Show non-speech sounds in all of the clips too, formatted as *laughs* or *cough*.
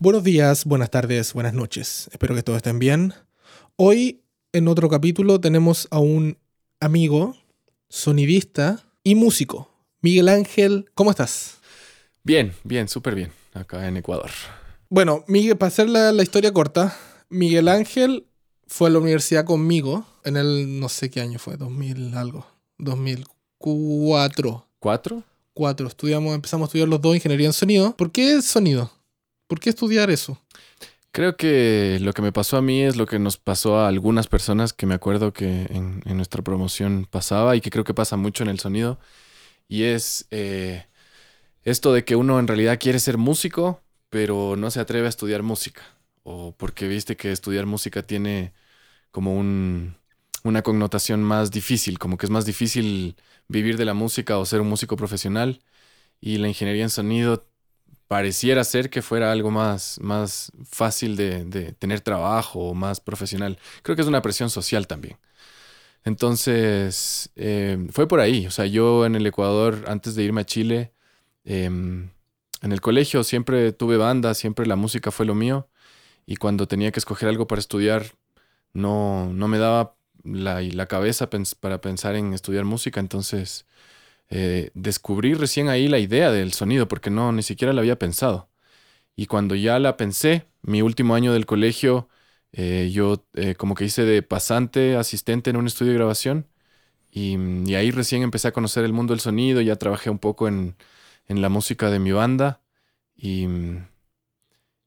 Buenos días, buenas tardes, buenas noches. Espero que todos estén bien. Hoy, en otro capítulo, tenemos a un amigo, sonidista y músico. Miguel Ángel, ¿cómo estás? Bien, bien, súper bien, acá en Ecuador. Bueno, Miguel, para hacer la, la historia corta, Miguel Ángel fue a la universidad conmigo en el, no sé qué año fue, 2000 algo, 2004. ¿Cuatro? Cuatro, estudiamos, empezamos a estudiar los dos ingeniería en sonido. ¿Por qué sonido? ¿Por qué estudiar eso? Creo que lo que me pasó a mí es lo que nos pasó a algunas personas que me acuerdo que en, nuestra promoción pasaba y que creo que pasa mucho en el sonido. Y es eh, esto de que uno en realidad quiere ser músico, pero no se atreve a estudiar música. O porque viste que estudiar música tiene como un, una connotación más difícil, como que es más difícil vivir de la música o ser un músico profesional. Y la ingeniería en sonido pareciera ser que fuera algo más, más fácil de, de, tener trabajo o más profesional. Creo que es una presión social también. Entonces, eh, fue por ahí. O sea, yo en el Ecuador, antes de irme a Chile, eh, en el colegio siempre tuve banda, siempre la música fue lo mío. Y cuando tenía que escoger algo para estudiar, no, no me daba la, la cabeza para pensar en estudiar música. Entonces, eh, descubrí recién ahí la idea del sonido, porque no, ni siquiera la había pensado. Y cuando ya la pensé, mi último año del colegio, eh, yo eh, como que hice de pasante, asistente en un estudio de grabación, y, y, ahí recién empecé a conocer el mundo del sonido, ya trabajé un poco en, en la música de mi banda, y,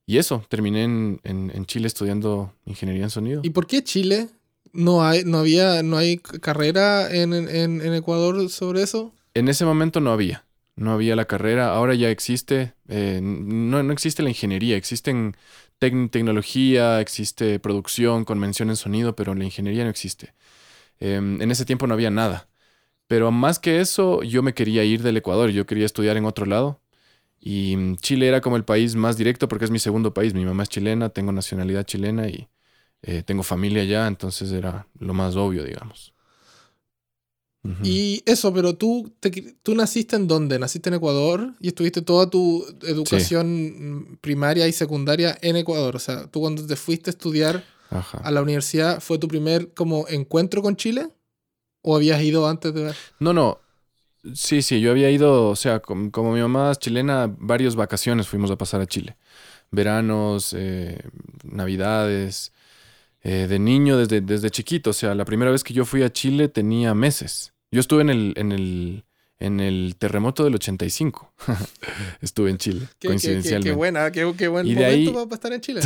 y eso, terminé en, en, en, Chile estudiando ingeniería en sonido. ¿Y por qué Chile? ¿No hay, no había, no hay carrera en, en Ecuador sobre eso? En ese momento no había. No había la carrera. Ahora ya existe. Eh, no, no, existe la ingeniería. Existen tec tecnología, existe producción con mención en sonido, pero la ingeniería no existe. Eh, en ese tiempo no había nada. Pero más que eso, yo me quería ir del Ecuador. Yo quería estudiar en otro lado. Y Chile era como el país más directo porque es mi segundo país. Mi mamá es chilena, tengo nacionalidad chilena y eh, tengo familia allá. Entonces era lo más obvio, digamos. Uh -huh. Y eso, pero tú, te, tú naciste en dónde? Naciste en Ecuador y estuviste toda tu educación sí. primaria y secundaria en Ecuador. O sea, tú cuando te fuiste a estudiar Ajá. a la universidad, ¿fue tu primer como encuentro con Chile? ¿O habías ido antes de? No, no. Sí, sí, yo había ido, o sea, como, como mi mamá es chilena, varias vacaciones fuimos a pasar a Chile. Veranos, eh, navidades, eh, de niño desde, desde chiquito. O sea, la primera vez que yo fui a Chile tenía meses. Yo estuve en el, en el, en el terremoto del 85. *laughs* estuve en Chile, qué, coincidencialmente. Qué, qué, buena, qué, qué buen y momento ahí... para estar en Chile.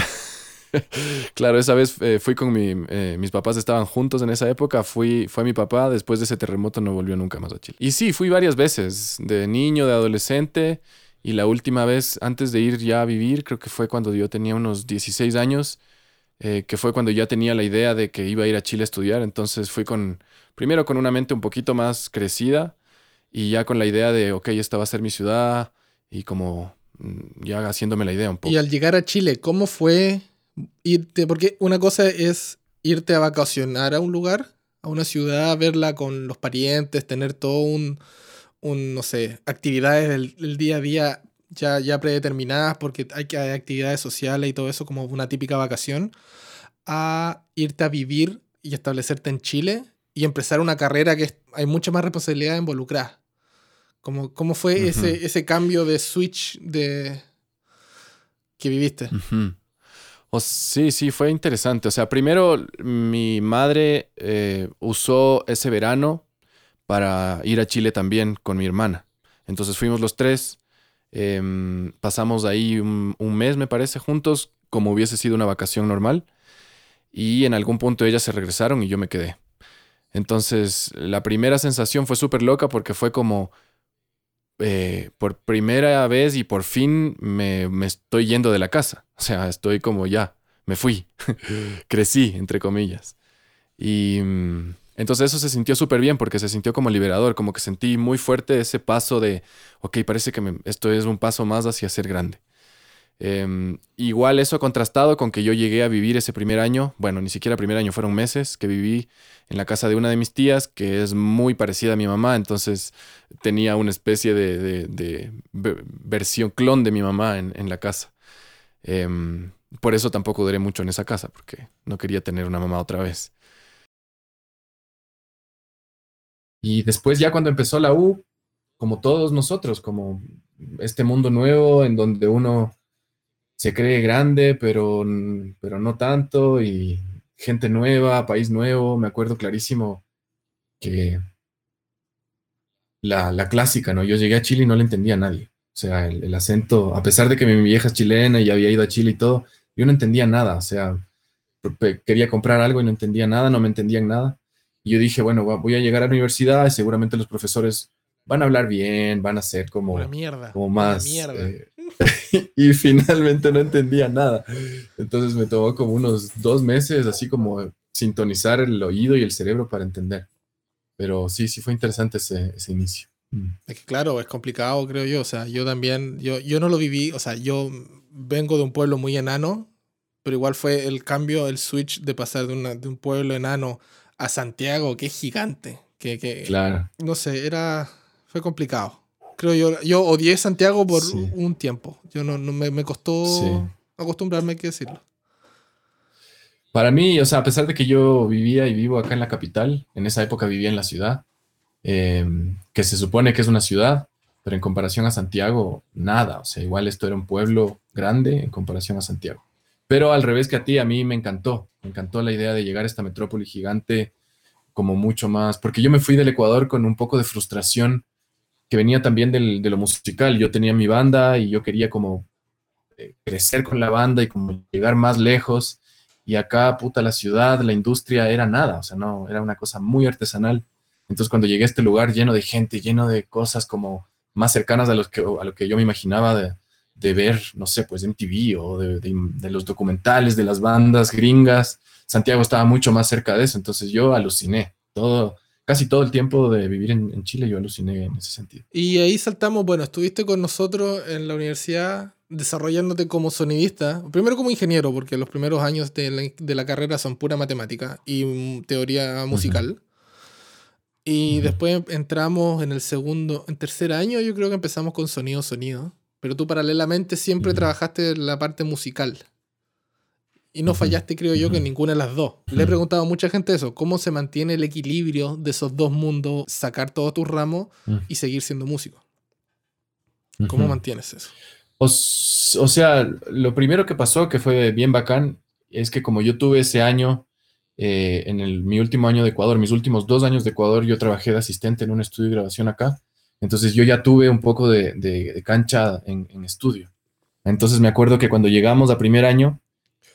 *laughs* claro, esa vez eh, fui con mi, eh, mis papás estaban juntos en esa época, fui, fue mi papá, después de ese terremoto no volvió nunca más a Chile. Y sí, fui varias veces, de niño, de adolescente, y la última vez antes de ir ya a vivir, creo que fue cuando yo tenía unos 16 años, eh, que fue cuando ya tenía la idea de que iba a ir a Chile a estudiar, entonces fui con, primero con una mente un poquito más crecida, y ya con la idea de, ok, esta va a ser mi ciudad, y como mm, ya haciéndome la idea un poco. Y al llegar a Chile, ¿cómo fue irte, porque una cosa es irte a vacacionar a un lugar, a una ciudad, verla con los parientes, tener todo un, un no sé, actividades del, del, día a día ya, ya predeterminadas, porque hay que hay actividades sociales y todo eso como una típica vacación, a irte a vivir y establecerte en Chile y empezar una carrera que hay mucha más responsabilidad involucrada. ¿Cómo, cómo fue uh -huh. ese, ese cambio de switch de que viviste? Uh -huh. Oh, sí, sí, fue interesante. O sea, primero mi madre eh, usó ese verano para ir a Chile también con mi hermana. Entonces fuimos los tres, eh, pasamos ahí un, un, mes, me parece, juntos, como hubiese sido una vacación normal. Y en algún punto ellas se regresaron y yo me quedé. Entonces, la primera sensación fue súper loca porque fue como, eh, por primera vez y por fin me, me, estoy yendo de la casa. O sea, estoy como ya, me fui, *laughs* crecí, entre comillas. Y mm, entonces eso se sintió súper bien porque se sintió como liberador, como que sentí muy fuerte ese paso de, ok, parece que me, esto es un paso más hacia ser grande. Eh, igual eso contrastado con que yo llegué a vivir ese primer año, bueno, ni siquiera primer año, fueron meses que viví en la casa de una de mis tías, que es muy parecida a mi mamá, entonces tenía una especie de versión clon de mi mamá en, en la casa. Em, por eso tampoco duré mucho en esa casa, porque no quería tener una mamá otra vez. Y después ya cuando empezó la U, como todos nosotros, como este mundo nuevo en donde uno se cree grande, pero, pero no tanto, y gente nueva, país nuevo, me acuerdo clarísimo que la, la clásica, ¿no? Yo llegué a Chile y no le entendía a nadie. O sea, el, acento, a pesar de que mi vieja es chilena y había ido a Chile y todo, yo no entendía nada. O sea, quería comprar algo y no entendía nada, no me entendían nada. Y yo dije, bueno, voy a llegar a la universidad y seguramente los profesores van a hablar bien, van a ser como, mierda, como más. Eh, *laughs* y finalmente no entendía nada. Entonces me tomó como unos dos meses, así como sintonizar el oído y el cerebro para entender. Pero sí, sí fue interesante ese, ese inicio. Mm. Es que claro, es complicado, creo yo. O sea, yo también, yo, yo no lo viví, o sea, yo vengo de un pueblo muy enano, pero igual fue el cambio, el switch de pasar de, una, de un pueblo enano a Santiago, que es gigante. Que, que, claro. No sé, era, fue complicado. Creo yo, yo odié Santiago por un tiempo. Yo no, no me, me, costó acostumbrarme, hay que decirlo. Para mí, o sea, a pesar de que yo vivía y vivo acá en la capital, en esa época vivía en la ciudad, Em, que se supone que es una ciudad, pero en comparación a Santiago, nada. O sea, igual esto era un pueblo grande en comparación a Santiago. Pero al revés que a ti, a mí me encantó. Me encantó la idea de llegar a esta metrópoli gigante como mucho más, porque yo me fui del Ecuador con un poco de frustración que venía también del, de lo musical. Yo tenía mi banda y yo quería como eh, crecer con la banda y como llegar más lejos. Y acá, puta, la ciudad, la industria era nada, o sea, no, era una cosa muy artesanal. Entonces cuando llegué a este lugar lleno de gente, lleno de cosas como más cercanas a, los que, a lo que yo me imaginaba de, de ver, no sé, pues MTV o de, de, los documentales de las bandas gringas, Santiago estaba mucho más cerca de eso, entonces yo aluciné. Todo, casi todo el tiempo de vivir en, en, Chile yo aluciné en ese sentido. Y ahí saltamos, bueno, estuviste con nosotros en la universidad desarrollándote como sonidista, primero como ingeniero, porque los primeros años de la, de la carrera son pura matemática y teoría musical. Y después entramos en el segundo, en tercer año yo creo que empezamos con sonido, sonido. Pero tú paralelamente siempre trabajaste en la parte musical. Y no fallaste, creo yo, que ninguna de las dos. Le he preguntado a mucha gente eso, ¿cómo se mantiene el equilibrio de esos dos mundos, sacar todos tus ramos y seguir siendo músico? ¿Cómo mantienes eso? O, o sea, lo primero que pasó, que fue bien bacán, es que como yo tuve ese año eh, en el, mi último año de Ecuador, mis últimos dos años de Ecuador, yo trabajé de asistente en un estudio de grabación acá. Entonces yo ya tuve un poco de, de, cancha en, en, estudio. Entonces me acuerdo que cuando llegamos a primer año,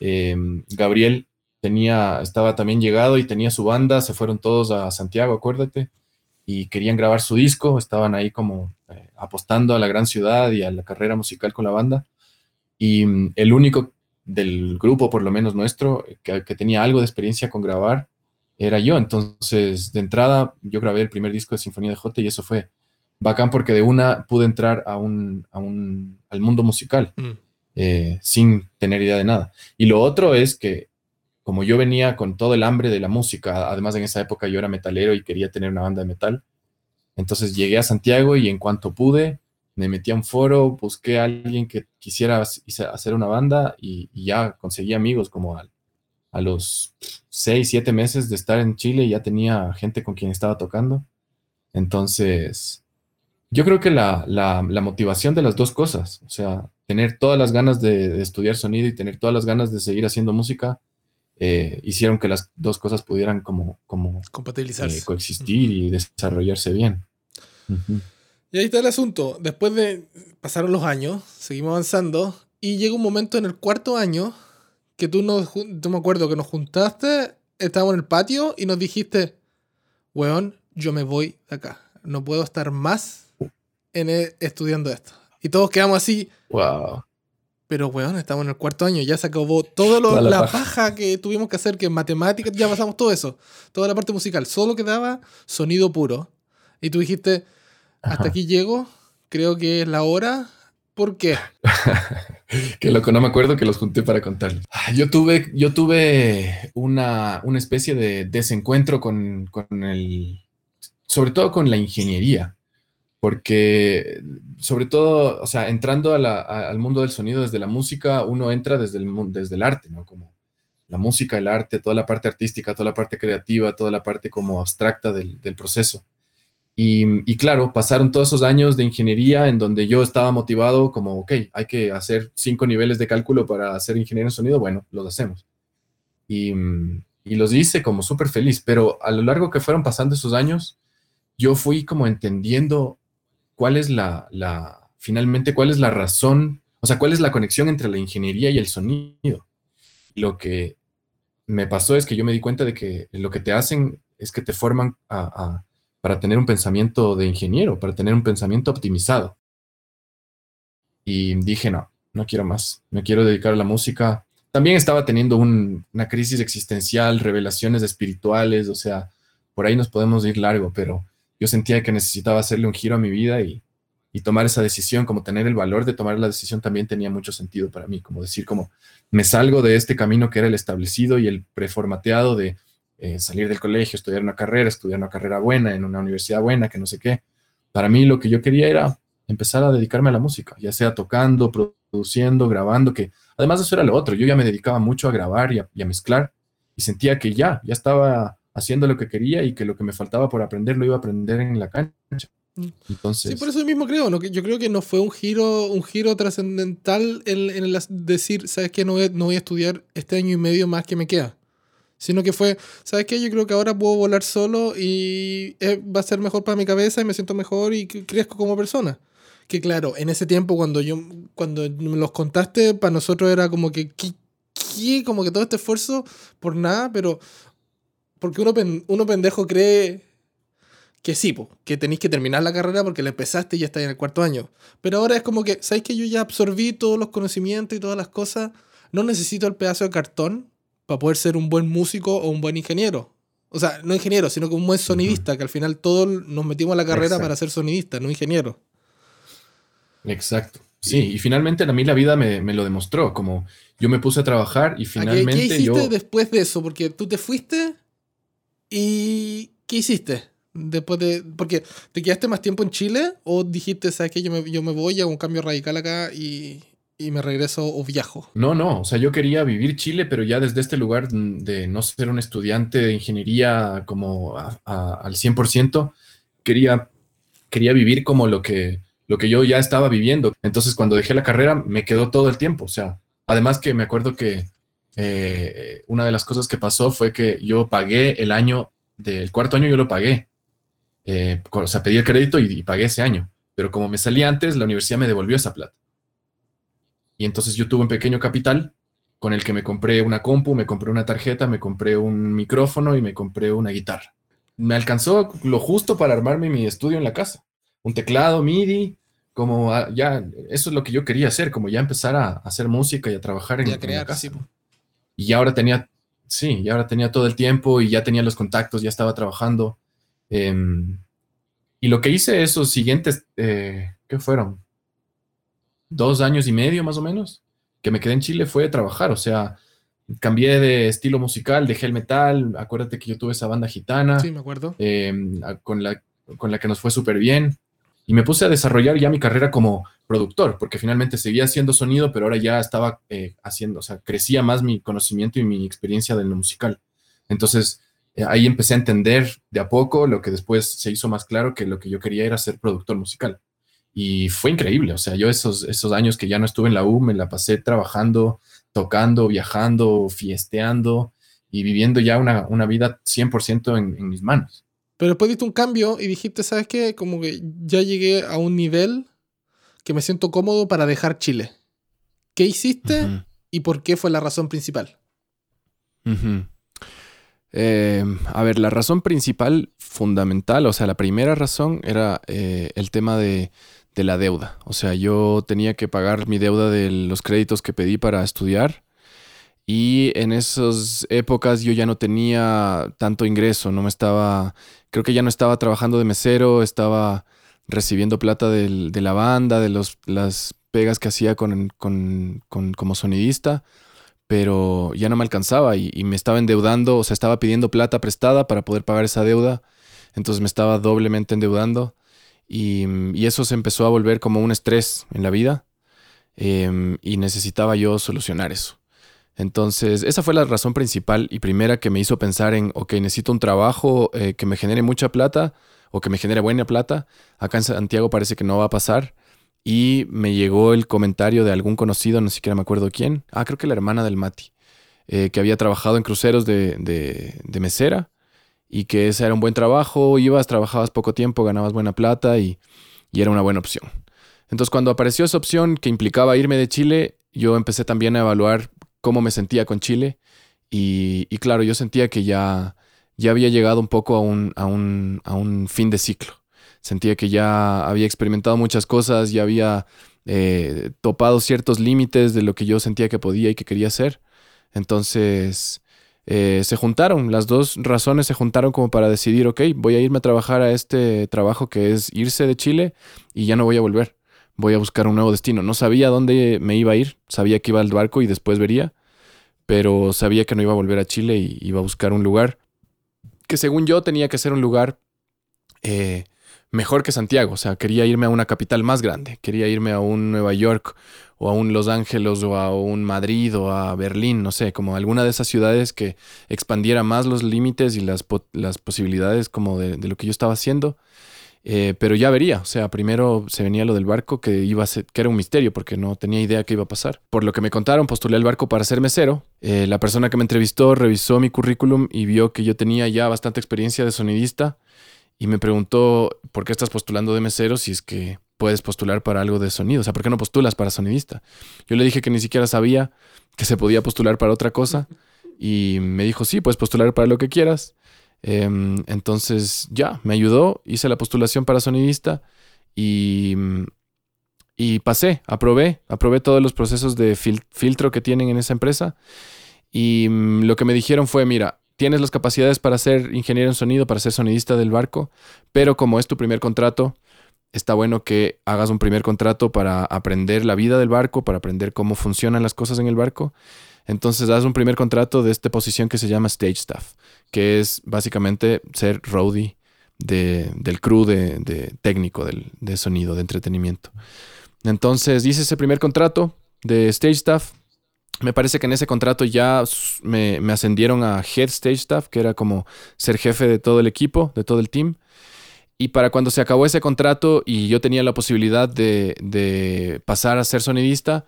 eh, Gabriel tenía, estaba también llegado y tenía su banda, se fueron todos a Santiago, acuérdate, y querían grabar su disco, estaban ahí como eh, apostando a la gran ciudad y a la carrera musical con la banda. Y mm, el único del grupo, por lo menos nuestro, que, tenía algo de experiencia con grabar, era yo. Entonces, de entrada, yo grabé el primer disco de Sinfonía de J y eso fue bacán porque de una pude entrar a un, a un al mundo musical mm. Eh, sin tener idea de nada. Y lo otro es que como yo venía con todo el hambre de la música, además en esa época yo era metalero y quería tener una banda de metal, entonces llegué a Santiago y en cuanto pude, me metí a un foro, busqué a alguien que quisiera hacer una banda y, ya conseguí amigos como a los seis, siete meses de estar en Chile ya tenía gente con quien estaba tocando. Entonces, yo creo que la, motivación de las dos cosas, o sea, tener todas las ganas de, estudiar sonido y tener todas las ganas de seguir haciendo música, eh, hicieron que las dos cosas pudieran como, como compatibilizarse, eh, coexistir y desarrollarse bien. Y ahí está el asunto. Después de pasaron los años, seguimos avanzando y llega un momento en el cuarto año que tú nos, tú me acuerdo que nos juntaste, estábamos en el patio y nos dijiste, weón, yo me voy de acá. No puedo estar más en e, estudiando esto. Y todos quedamos así. Wow. Pero, weón, estamos en el cuarto año, ya se acabó toda la, paja. que tuvimos que hacer, que en matemáticas, ya pasamos todo eso, toda la parte musical, solo quedaba sonido puro. Y tú dijiste, hasta aquí llego, creo que es la hora. ¿Por qué? que lo que no me acuerdo que los junté para contarles. Ah, yo tuve, yo tuve una, una especie de desencuentro con, con, el, sobre todo con la ingeniería. porque sobre todo, o sea, entrando al mundo del sonido desde la música, uno entra desde el, desde el arte, ¿no? Como la música, el arte, toda la parte artística, toda la parte creativa, toda la parte como abstracta del, proceso. Y, claro, pasaron todos esos años de ingeniería en donde yo estaba motivado como, ok, hay que hacer cinco niveles de cálculo para ser ingeniero en sonido, bueno, los hacemos. Y, y los hice como súper feliz, pero a lo largo que fueron pasando esos años, yo fui como entendiendo cuál es la, finalmente, cuál es la razón, o sea, cuál es la conexión entre la ingeniería y el sonido. Lo que me pasó es que yo me di cuenta de que lo que te hacen es que te forman para tener un pensamiento de ingeniero, para tener un pensamiento optimizado. Y dije, no, no quiero más, me quiero dedicar a la música. También estaba teniendo una crisis existencial, revelaciones espirituales, o sea, por ahí nos podemos ir largo, pero yo sentía que necesitaba hacerle un giro a mi vida y, y tomar esa decisión, como tener el valor de tomar la decisión también tenía mucho sentido para mí, como decir, como me salgo de este camino que era el establecido y el preformateado de eh, salir del colegio, estudiar una carrera, estudiar una carrera buena en una universidad buena, que no sé qué. Para mí lo que yo quería era empezar a dedicarme a la música, ya sea tocando, produciendo, grabando, que además eso era lo otro, yo ya me dedicaba mucho a grabar y a, y a mezclar y sentía que ya, ya estaba haciendo lo que quería y que lo que me faltaba por aprender lo iba a aprender en la cancha. Entonces... Sí, por eso mismo creo, ¿no? yo creo que no fue un giro, un giro trascendental en, en decir, ¿sabes qué? No voy, no voy a estudiar este año y medio más que me queda. Sino que fue, ¿sabes qué? Yo creo que ahora puedo volar solo y eh, va a ser mejor para mi cabeza y me siento mejor y crezco como persona. Que claro, en ese tiempo cuando yo, cuando me los contaste, para nosotros era como que, ¿qué? Como que todo este esfuerzo por nada, pero porque uno, uno pendejo cree que sí, que tenéis que terminar la carrera porque la empezaste y ya estáis en el cuarto año. Pero ahora es como que, ¿sabéis que yo ya absorbí todos los conocimientos y todas las cosas? No necesito el pedazo de cartón para poder ser un buen músico o un buen ingeniero. O sea, no ingeniero, sino que un buen sonidista, que al final todos nos metimos a la carrera para ser sonidista, no ingeniero. Exacto. Sí, y finalmente a mí la vida me, lo demostró, como yo me puse a trabajar y finalmente ¿Qué, qué hiciste yo... después de eso? Porque tú te fuiste y ¿qué hiciste? Después de. Porque te quedaste más tiempo en Chile o dijiste, ¿sabes qué? Yo me, yo me voy, hago un cambio radical acá y, y me regreso o viajo. No, no, o sea, yo quería vivir Chile, pero ya desde este lugar de no ser un estudiante de ingeniería como al 100%, quería, quería vivir como lo que, lo que yo ya estaba viviendo. Entonces, cuando dejé la carrera, me quedó todo el tiempo. O sea, además que me acuerdo que eh, una de las cosas que pasó fue que yo pagué el año del cuarto año, yo lo pagué. Eh, o sea, pedí el crédito y, pagué ese año. Pero como me salí antes, la universidad me devolvió esa plata. Y entonces yo tuve un pequeño capital con el que me compré una compu, me compré una tarjeta, me compré un micrófono y me compré una guitarra. Me alcanzó lo justo para armarme mi estudio en la casa. Un teclado, MIDI, como ah, ya, eso es lo que yo quería hacer, como ya empezar a, hacer música y a trabajar en, y crear, casa. Y ahora tenía, sí, y ahora tenía todo el tiempo y ya tenía los contactos, ya estaba trabajando. Em, y lo que hice esos siguientes, eh, ¿qué fueron? Dos años y medio más o menos, que me quedé en Chile fue trabajar, o sea, cambié de estilo musical, dejé el metal, acuérdate que yo tuve esa banda gitana. Sí, me acuerdo. Em, con, la, con la que nos fue súper bien. Y me puse a desarrollar ya mi carrera como productor, porque finalmente seguía haciendo sonido, pero ahora ya estaba eh, haciendo, o sea, crecía más mi conocimiento y mi experiencia de lo musical. Entonces, eh, ahí empecé a entender de a poco lo que después se hizo más claro que lo que yo quería era ser productor musical. Y fue increíble, o sea, yo esos, esos años que ya no estuve en la U, me la pasé trabajando, tocando, viajando, fiesteando y viviendo ya una, una vida 100% en, en mis manos. Pero después diste un cambio y dijiste, ¿sabes qué? Como que ya llegué a un nivel que me siento cómodo para dejar Chile. ¿Qué hiciste y por qué fue la razón principal? Eh, a ver, la razón principal, fundamental, o sea, la primera razón era eh, el tema de, la deuda. O sea, yo tenía que pagar mi deuda de los créditos que pedí para estudiar. Y en esas épocas yo ya no tenía tanto ingreso, no me estaba, creo que ya no estaba trabajando de mesero, estaba recibiendo plata de la banda, de los, las pegas que hacía con, como sonidista pero ya no me alcanzaba y, me estaba endeudando, o sea, estaba pidiendo plata prestada para poder pagar esa deuda, entonces me estaba doblemente endeudando Y, eso se empezó a volver como un estrés en la vida em, y necesitaba yo solucionar eso. Entonces, esa fue la razón principal y primera que me hizo pensar en, ok, necesito un trabajo eh, que me genere mucha plata o que me genere buena plata. Acá en Santiago parece que no va a pasar. Y me llegó el comentario de algún conocido, no siquiera me acuerdo quién. Ah, creo que la hermana del Mati, eh, que había trabajado en cruceros de, de, mesera y que ese era un buen trabajo. Ibas, trabajabas poco tiempo, ganabas buena plata y, y era una buena opción. Entonces, cuando apareció esa opción que implicaba irme de Chile, yo empecé también a evaluar cómo me sentía con Chile. Y, y claro, yo sentía que ya, ya había llegado un poco a un, a, un, a un fin de ciclo. Sentía que ya había experimentado muchas cosas, ya había eh, topado ciertos límites de lo que yo sentía que podía y que quería hacer. Entonces eh, se juntaron, las dos razones se juntaron como para decidir, ok, voy a irme a trabajar a este trabajo que es irse de Chile y ya no voy a volver. Voy a buscar un nuevo destino. No sabía dónde me iba a ir, sabía que iba al barco y después vería, pero sabía que no iba a volver a Chile y iba a buscar un lugar que según yo tenía que ser un lugar eh, mejor que Santiago. O sea, quería irme a una capital más grande. Quería irme a un Nueva York o a un Los Ángeles o a un Madrid o a Berlín, no sé, como alguna de esas ciudades que expandiera más los límites y las, posibilidades como de, lo que yo estaba haciendo. Eh, pero ya vería, o sea, primero se venía lo del barco que iba a ser, que era un misterio porque no tenía idea qué iba a pasar. Por lo que me contaron, postulé al barco para ser mesero. Eh, la persona que me entrevistó revisó mi currículum y vio que yo tenía ya bastante experiencia de sonidista y me preguntó, ¿por qué estás postulando de mesero si es que puedes postular para algo de sonido? O sea, ¿por qué no postulas para sonidista? Yo le dije que ni siquiera sabía que se podía postular para otra cosa y me dijo, sí, puedes postular para lo que quieras. Em, entonces ya, me ayudó, hice la postulación para sonidista y, y pasé, aprobé, aprobé todos los procesos de filtro que tienen en esa empresa. Y mm, lo que me dijeron fue, mira, tienes las capacidades para ser ingeniero en sonido, para ser sonidista del barco, pero como es tu primer contrato, está bueno que hagas un primer contrato para aprender la vida del barco, para aprender cómo funcionan las cosas en el barco. Entonces haz un primer contrato de esta posición que se llama stage staff, que es básicamente ser roadie del crew de, técnico de sonido, de entretenimiento. Entonces hice ese primer contrato de stage staff me parece que en ese contrato ya me, ascendieron a Head Stage Staff, que era como ser jefe de todo el equipo, de todo el team. Y para cuando se acabó ese contrato y yo tenía la posibilidad de pasar a ser sonidista,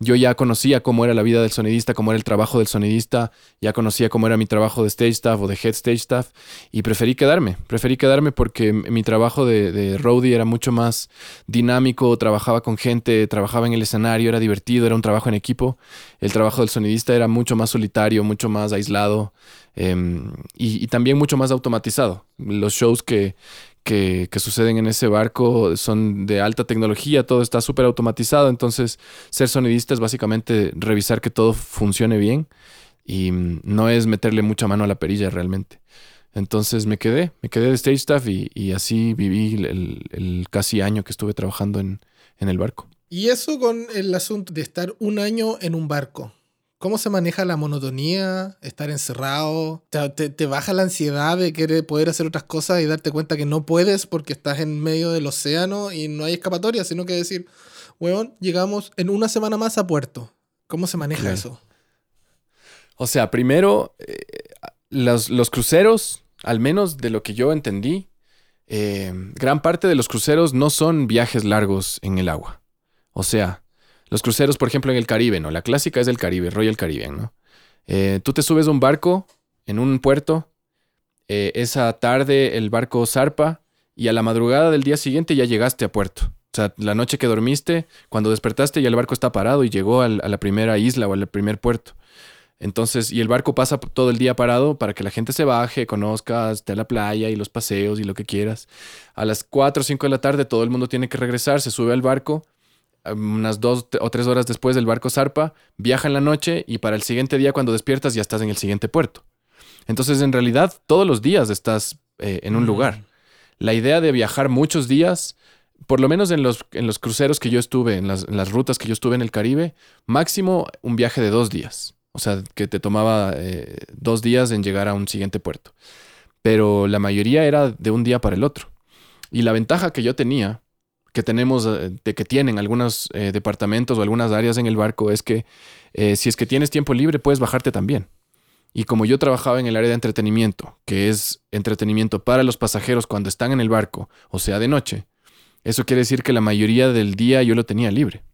yo ya conocía cómo era la vida del sonidista, cómo era el trabajo del sonidista, ya conocía cómo era mi trabajo de stage staff o de head stage staff y preferí quedarme, preferí quedarme porque mi trabajo de, roadie era mucho más dinámico, trabajaba con gente, trabajaba en el escenario, era divertido, era un trabajo en equipo. El trabajo del sonidista era mucho más solitario, mucho más aislado em, y también mucho más automatizado. Los shows que, que, suceden en ese barco son de alta tecnología, todo está súper automatizado, entonces ser sonidista es básicamente revisar que todo funcione bien y mm, no es meterle mucha mano a la perilla realmente. Entonces me quedé, me quedé de stage staff y, así viví el, casi año que estuve trabajando en, en el barco. Y eso con el asunto de estar un año en un barco. ¿Cómo se maneja la monotonía? Estar encerrado. Te, baja la ansiedad de querer poder hacer otras cosas y darte cuenta que no puedes porque estás en medio del océano y no hay escapatoria, sino que decir, weón, llegamos en una semana más a puerto. ¿Cómo se maneja eso? O sea, primero, eh, los, cruceros, al menos de lo que yo entendí, eh, gran parte de los cruceros no son viajes largos en el agua. O sea, los cruceros, por ejemplo, en el Caribe, ¿no? La clásica es del Caribe, Royal Caribbean, ¿no? Eh, tú te subes a un barco en un puerto, eh, esa tarde el barco zarpa y a la madrugada del día siguiente ya llegaste a puerto. O sea, la noche que dormiste, cuando despertaste ya el barco está parado y llegó a la primera isla o al primer puerto. Entonces, y el barco pasa todo el día parado para que la gente se baje, conozca, esté la playa y los paseos y lo que quieras. A las 4 o 5 de la tarde todo el mundo tiene que regresar, se sube al barco unas dos o tres horas después del barco zarpa, viaja en la noche y para el siguiente día cuando despiertas ya estás en el siguiente puerto. Entonces en realidad todos los días estás eh, en un lugar. La idea de viajar muchos días, por lo menos en los, en los cruceros que yo estuve, en las, rutas que yo estuve en el Caribe, máximo un viaje de dos días. O sea, que te tomaba eh, dos días en llegar a un siguiente puerto. Pero la mayoría era de un día para el otro. Y la ventaja que yo tenía, que tenemos, eh, de que tienen algunos eh, departamentos o algunas áreas en el barco, es que eh, si es que tienes tiempo libre, puedes bajarte también. Y como yo trabajaba en el área de entretenimiento, que es entretenimiento para los pasajeros cuando están en el barco, o sea, de noche, eso quiere decir que la mayoría del día yo lo tenía libre.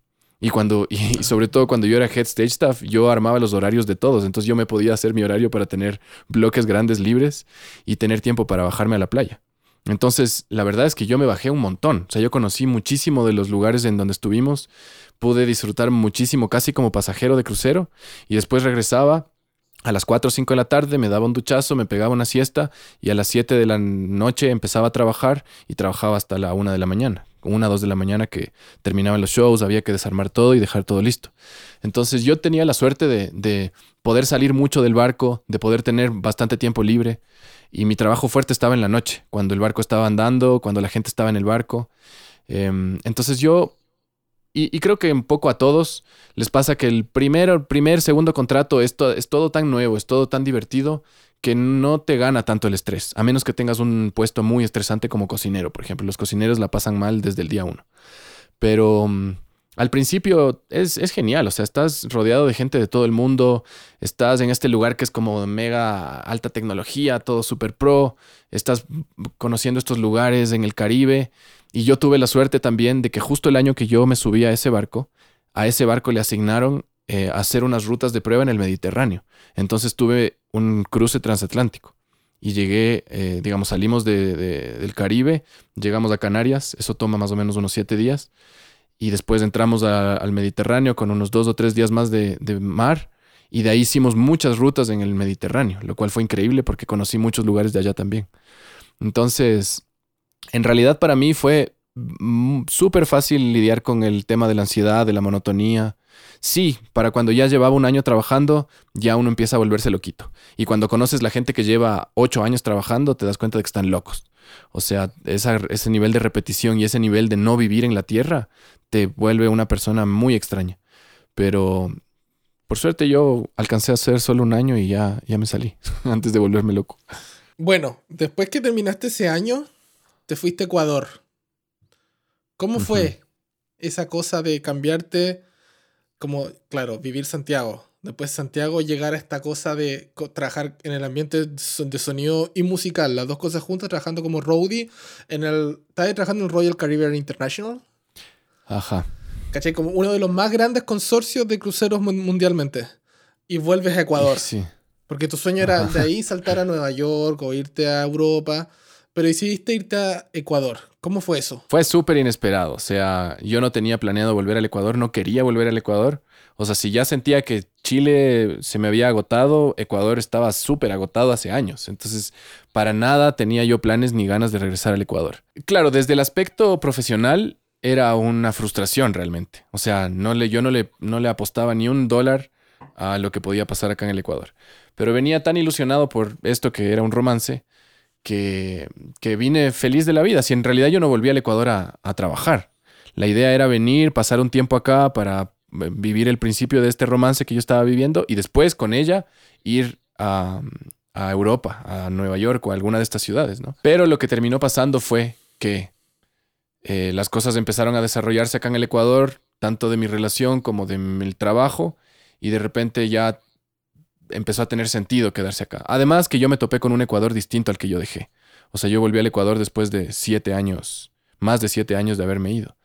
Y cuando, *laughs* y sobre todo cuando yo era head stage staff, yo armaba los horarios de todos. Entonces yo me podía hacer mi horario para tener bloques grandes libres y tener tiempo para bajarme a la playa. Entonces, la verdad es que yo me bajé un montón. O sea, yo conocí muchísimo de los lugares en donde estuvimos. Pude disfrutar muchísimo, casi como pasajero de crucero. Y después regresaba a las 4 o 5 de la tarde, me daba un duchazo, me pegaba una siesta. Y a las 7 de la noche empezaba a trabajar y trabajaba hasta la 1 de la mañana una dos de la mañana que terminaban los shows, había que desarmar todo y dejar todo listo. Entonces yo tenía la suerte de, poder salir mucho del barco, de poder tener bastante tiempo libre y mi trabajo fuerte estaba en la noche, cuando el barco estaba andando, cuando la gente estaba en el barco. Em, entonces yo, y, creo que un poco a todos les pasa que el primero, primer, segundo contrato es, es todo tan nuevo, es todo tan divertido que no te gana tanto el estrés, a menos que tengas un puesto muy estresante como cocinero, por ejemplo. Los cocineros la pasan mal desde el día uno. Pero mm, al principio es, genial, o sea, estás rodeado de gente de todo el mundo, estás en este lugar que es como mega alta tecnología, todo super pro, estás conociendo estos lugares en el Caribe. Y yo tuve la suerte también de que justo el año que yo me subí a ese barco, a ese barco le asignaron eh, hacer unas rutas de prueba en el Mediterráneo. Entonces tuve un cruce transatlántico. Y llegué, eh, digamos, salimos del Caribe, llegamos a Canarias, eso toma más o menos unos siete días, y después entramos al Mediterráneo con unos dos o tres días más de, mar, y de ahí hicimos muchas rutas en el Mediterráneo, lo cual fue increíble porque conocí muchos lugares de allá también. Entonces, en realidad para mí fue súper fácil lidiar con el tema de la ansiedad, de la monotonía, Sí, para cuando ya llevaba un año trabajando, ya uno empieza a volverse loquito. Y cuando conoces la gente que lleva ocho años trabajando, te das cuenta de que están locos. O sea, ese nivel de repetición y ese nivel de no vivir en la tierra te vuelve una persona muy extraña. Pero por suerte yo alcancé a hacer solo un año y ya, ya me salí *laughs* antes de volverme loco. Bueno, después que terminaste ese año, te fuiste a Ecuador. ¿Cómo fue esa cosa de cambiarte como, claro, vivir Santiago. Después Santiago llegar a esta cosa de trabajar en el ambiente de sonido y musical, las dos cosas juntas, trabajando como roadie en el... ¿Estás trabajando en Royal Caribbean International? Ajá. ¿Cachai? Como uno de los más grandes consorcios de cruceros mundialmente. Y vuelves a Ecuador. Sí. Porque tu sueño era de ahí saltar a Nueva York o irte a Europa pero decidiste irte a Ecuador. ¿Cómo fue eso? Fue súper inesperado. O sea, yo no tenía planeado volver al Ecuador, no quería volver al Ecuador. O sea, si ya sentía que Chile se me había agotado, Ecuador estaba súper agotado hace años. Entonces, para nada tenía yo planes ni ganas de regresar al Ecuador. Claro, desde el aspecto profesional era una frustración realmente. O sea, no le, yo no le, no le apostaba ni un dólar a lo que podía pasar acá en el Ecuador. Pero venía tan ilusionado por esto que era un romance que, vine feliz de la vida. Si en realidad yo no volví al Ecuador a, trabajar. La idea era venir, pasar un tiempo acá para eh, vivir el principio de este romance que yo estaba viviendo y después con ella ir a, Europa, a Nueva York o a alguna de estas ciudades, ¿no? Pero lo que terminó pasando fue que eh, las cosas empezaron a desarrollarse acá en el Ecuador, tanto de mi relación como de mi trabajo, y de repente ya empezó a tener sentido quedarse acá. Además que yo me topé con un Ecuador distinto al que yo dejé. O sea, yo volví al Ecuador después de siete años, más de siete años de haberme ido.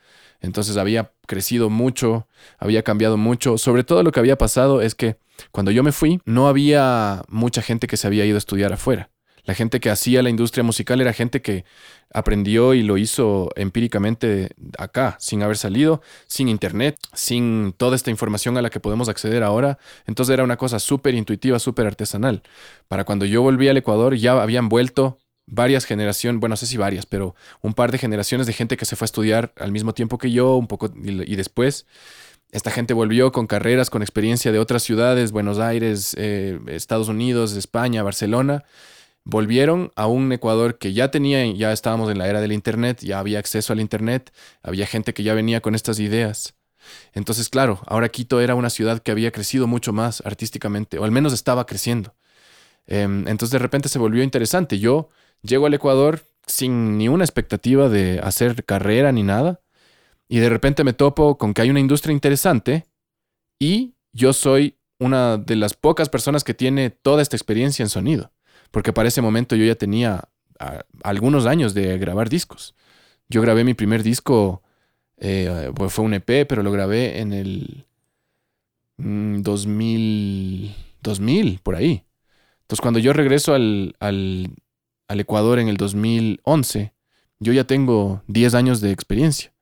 Entonces había crecido mucho, había cambiado mucho. Sobre todo lo que había pasado es que cuando yo me fui, no había mucha gente que se había ido a estudiar afuera. La gente que hacía la industria musical era gente que aprendió y lo hizo empíricamente acá, sin haber salido, sin internet, sin toda esta información a la que podemos acceder ahora. Entonces era una cosa súper intuitiva, súper artesanal. Para cuando yo volví al Ecuador ya habían vuelto varias generaciones, bueno, no sé si varias, pero un par de generaciones de gente que se fue a estudiar al mismo tiempo que yo, un poco y, después. Esta gente volvió con carreras, con experiencia de otras ciudades, Buenos Aires, eh, Estados Unidos, España, Barcelona, volvieron a un Ecuador que ya tenía, ya estábamos en la era del Internet, ya había acceso al Internet, había gente que ya venía con estas ideas. Entonces, claro, ahora Quito era una ciudad que había crecido mucho más artísticamente, o al menos estaba creciendo. Em, entonces de repente se volvió interesante. Yo llego al Ecuador sin ni una expectativa de hacer carrera ni nada. Y de repente me topo con que hay una industria interesante y yo soy una de las pocas personas que tiene toda esta experiencia en sonido. Porque para ese momento yo ya tenía ah, algunos años de grabar discos. Yo grabé mi primer disco, eh, pues fue un EP, pero lo grabé en el 2000, mm, 2000, por ahí. Entonces cuando yo regreso al, al, al Ecuador en el 2011, yo ya tengo 10 años de experiencia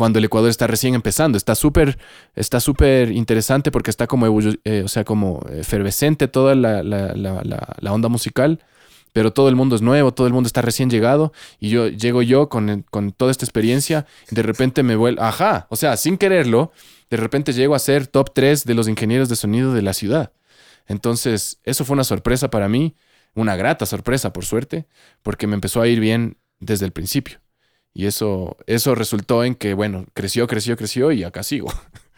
cuando el Ecuador está recién empezando. Está súper está súper interesante porque está como, eh, o sea, como efervescente toda la, la, la, onda musical, pero todo el mundo es nuevo, todo el mundo está recién llegado y yo llego yo con, con toda esta experiencia y de repente me vuelvo, ajá, o sea, sin quererlo, de repente llego a ser top 3 de los ingenieros de sonido de la ciudad. Entonces, eso fue una sorpresa para mí, una grata sorpresa, por suerte, porque me empezó a ir bien desde el principio. Y eso, eso resultó en que, bueno, creció, creció, creció y acá sigo. *laughs*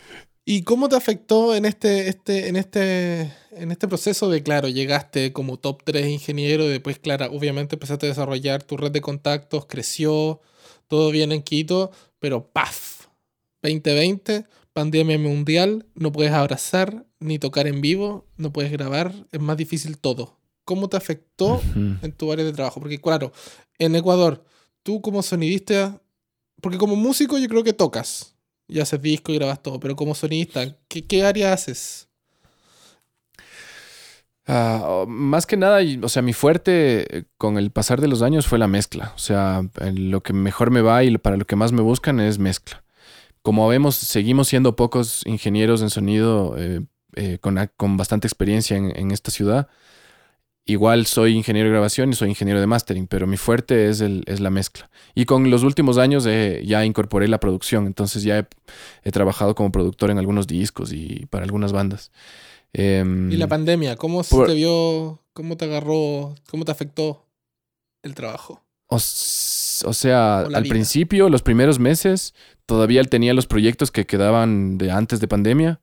¿Y cómo te afectó en este, este, en este, en este proceso de, claro, llegaste como top 3 ingeniero y después, claro, obviamente empezaste a desarrollar tu red de contactos, creció, todo bien en Quito, pero ¡paf! 2020, pandemia mundial, no puedes abrazar ni tocar en vivo, no puedes grabar, es más difícil todo. ¿Cómo te afectó en tu área de trabajo? Porque, claro, en Ecuador tú como sonidista, porque como músico yo creo que tocas, y haces disco y grabas todo, pero como sonidista, ¿qué, área haces? Ah, más que nada, o sea, mi fuerte eh, con el pasar de los años fue la mezcla. O sea, lo que mejor me va y para lo que más me buscan es mezcla. Como vemos, seguimos siendo pocos ingenieros en sonido eh, eh, con, bastante experiencia en esta ciudad. Igual soy ingeniero de grabación y soy ingeniero de mastering, pero mi fuerte es, el, es la mezcla. Y con los últimos años ya incorporé la producción, entonces ya he, trabajado como productor en algunos discos y para algunas bandas. Em, ¿Y la pandemia? ¿Cómo te vio, cómo te agarró, cómo te afectó el trabajo? O, sea, al principio, los primeros meses, todavía tenía los proyectos que quedaban de antes de pandemia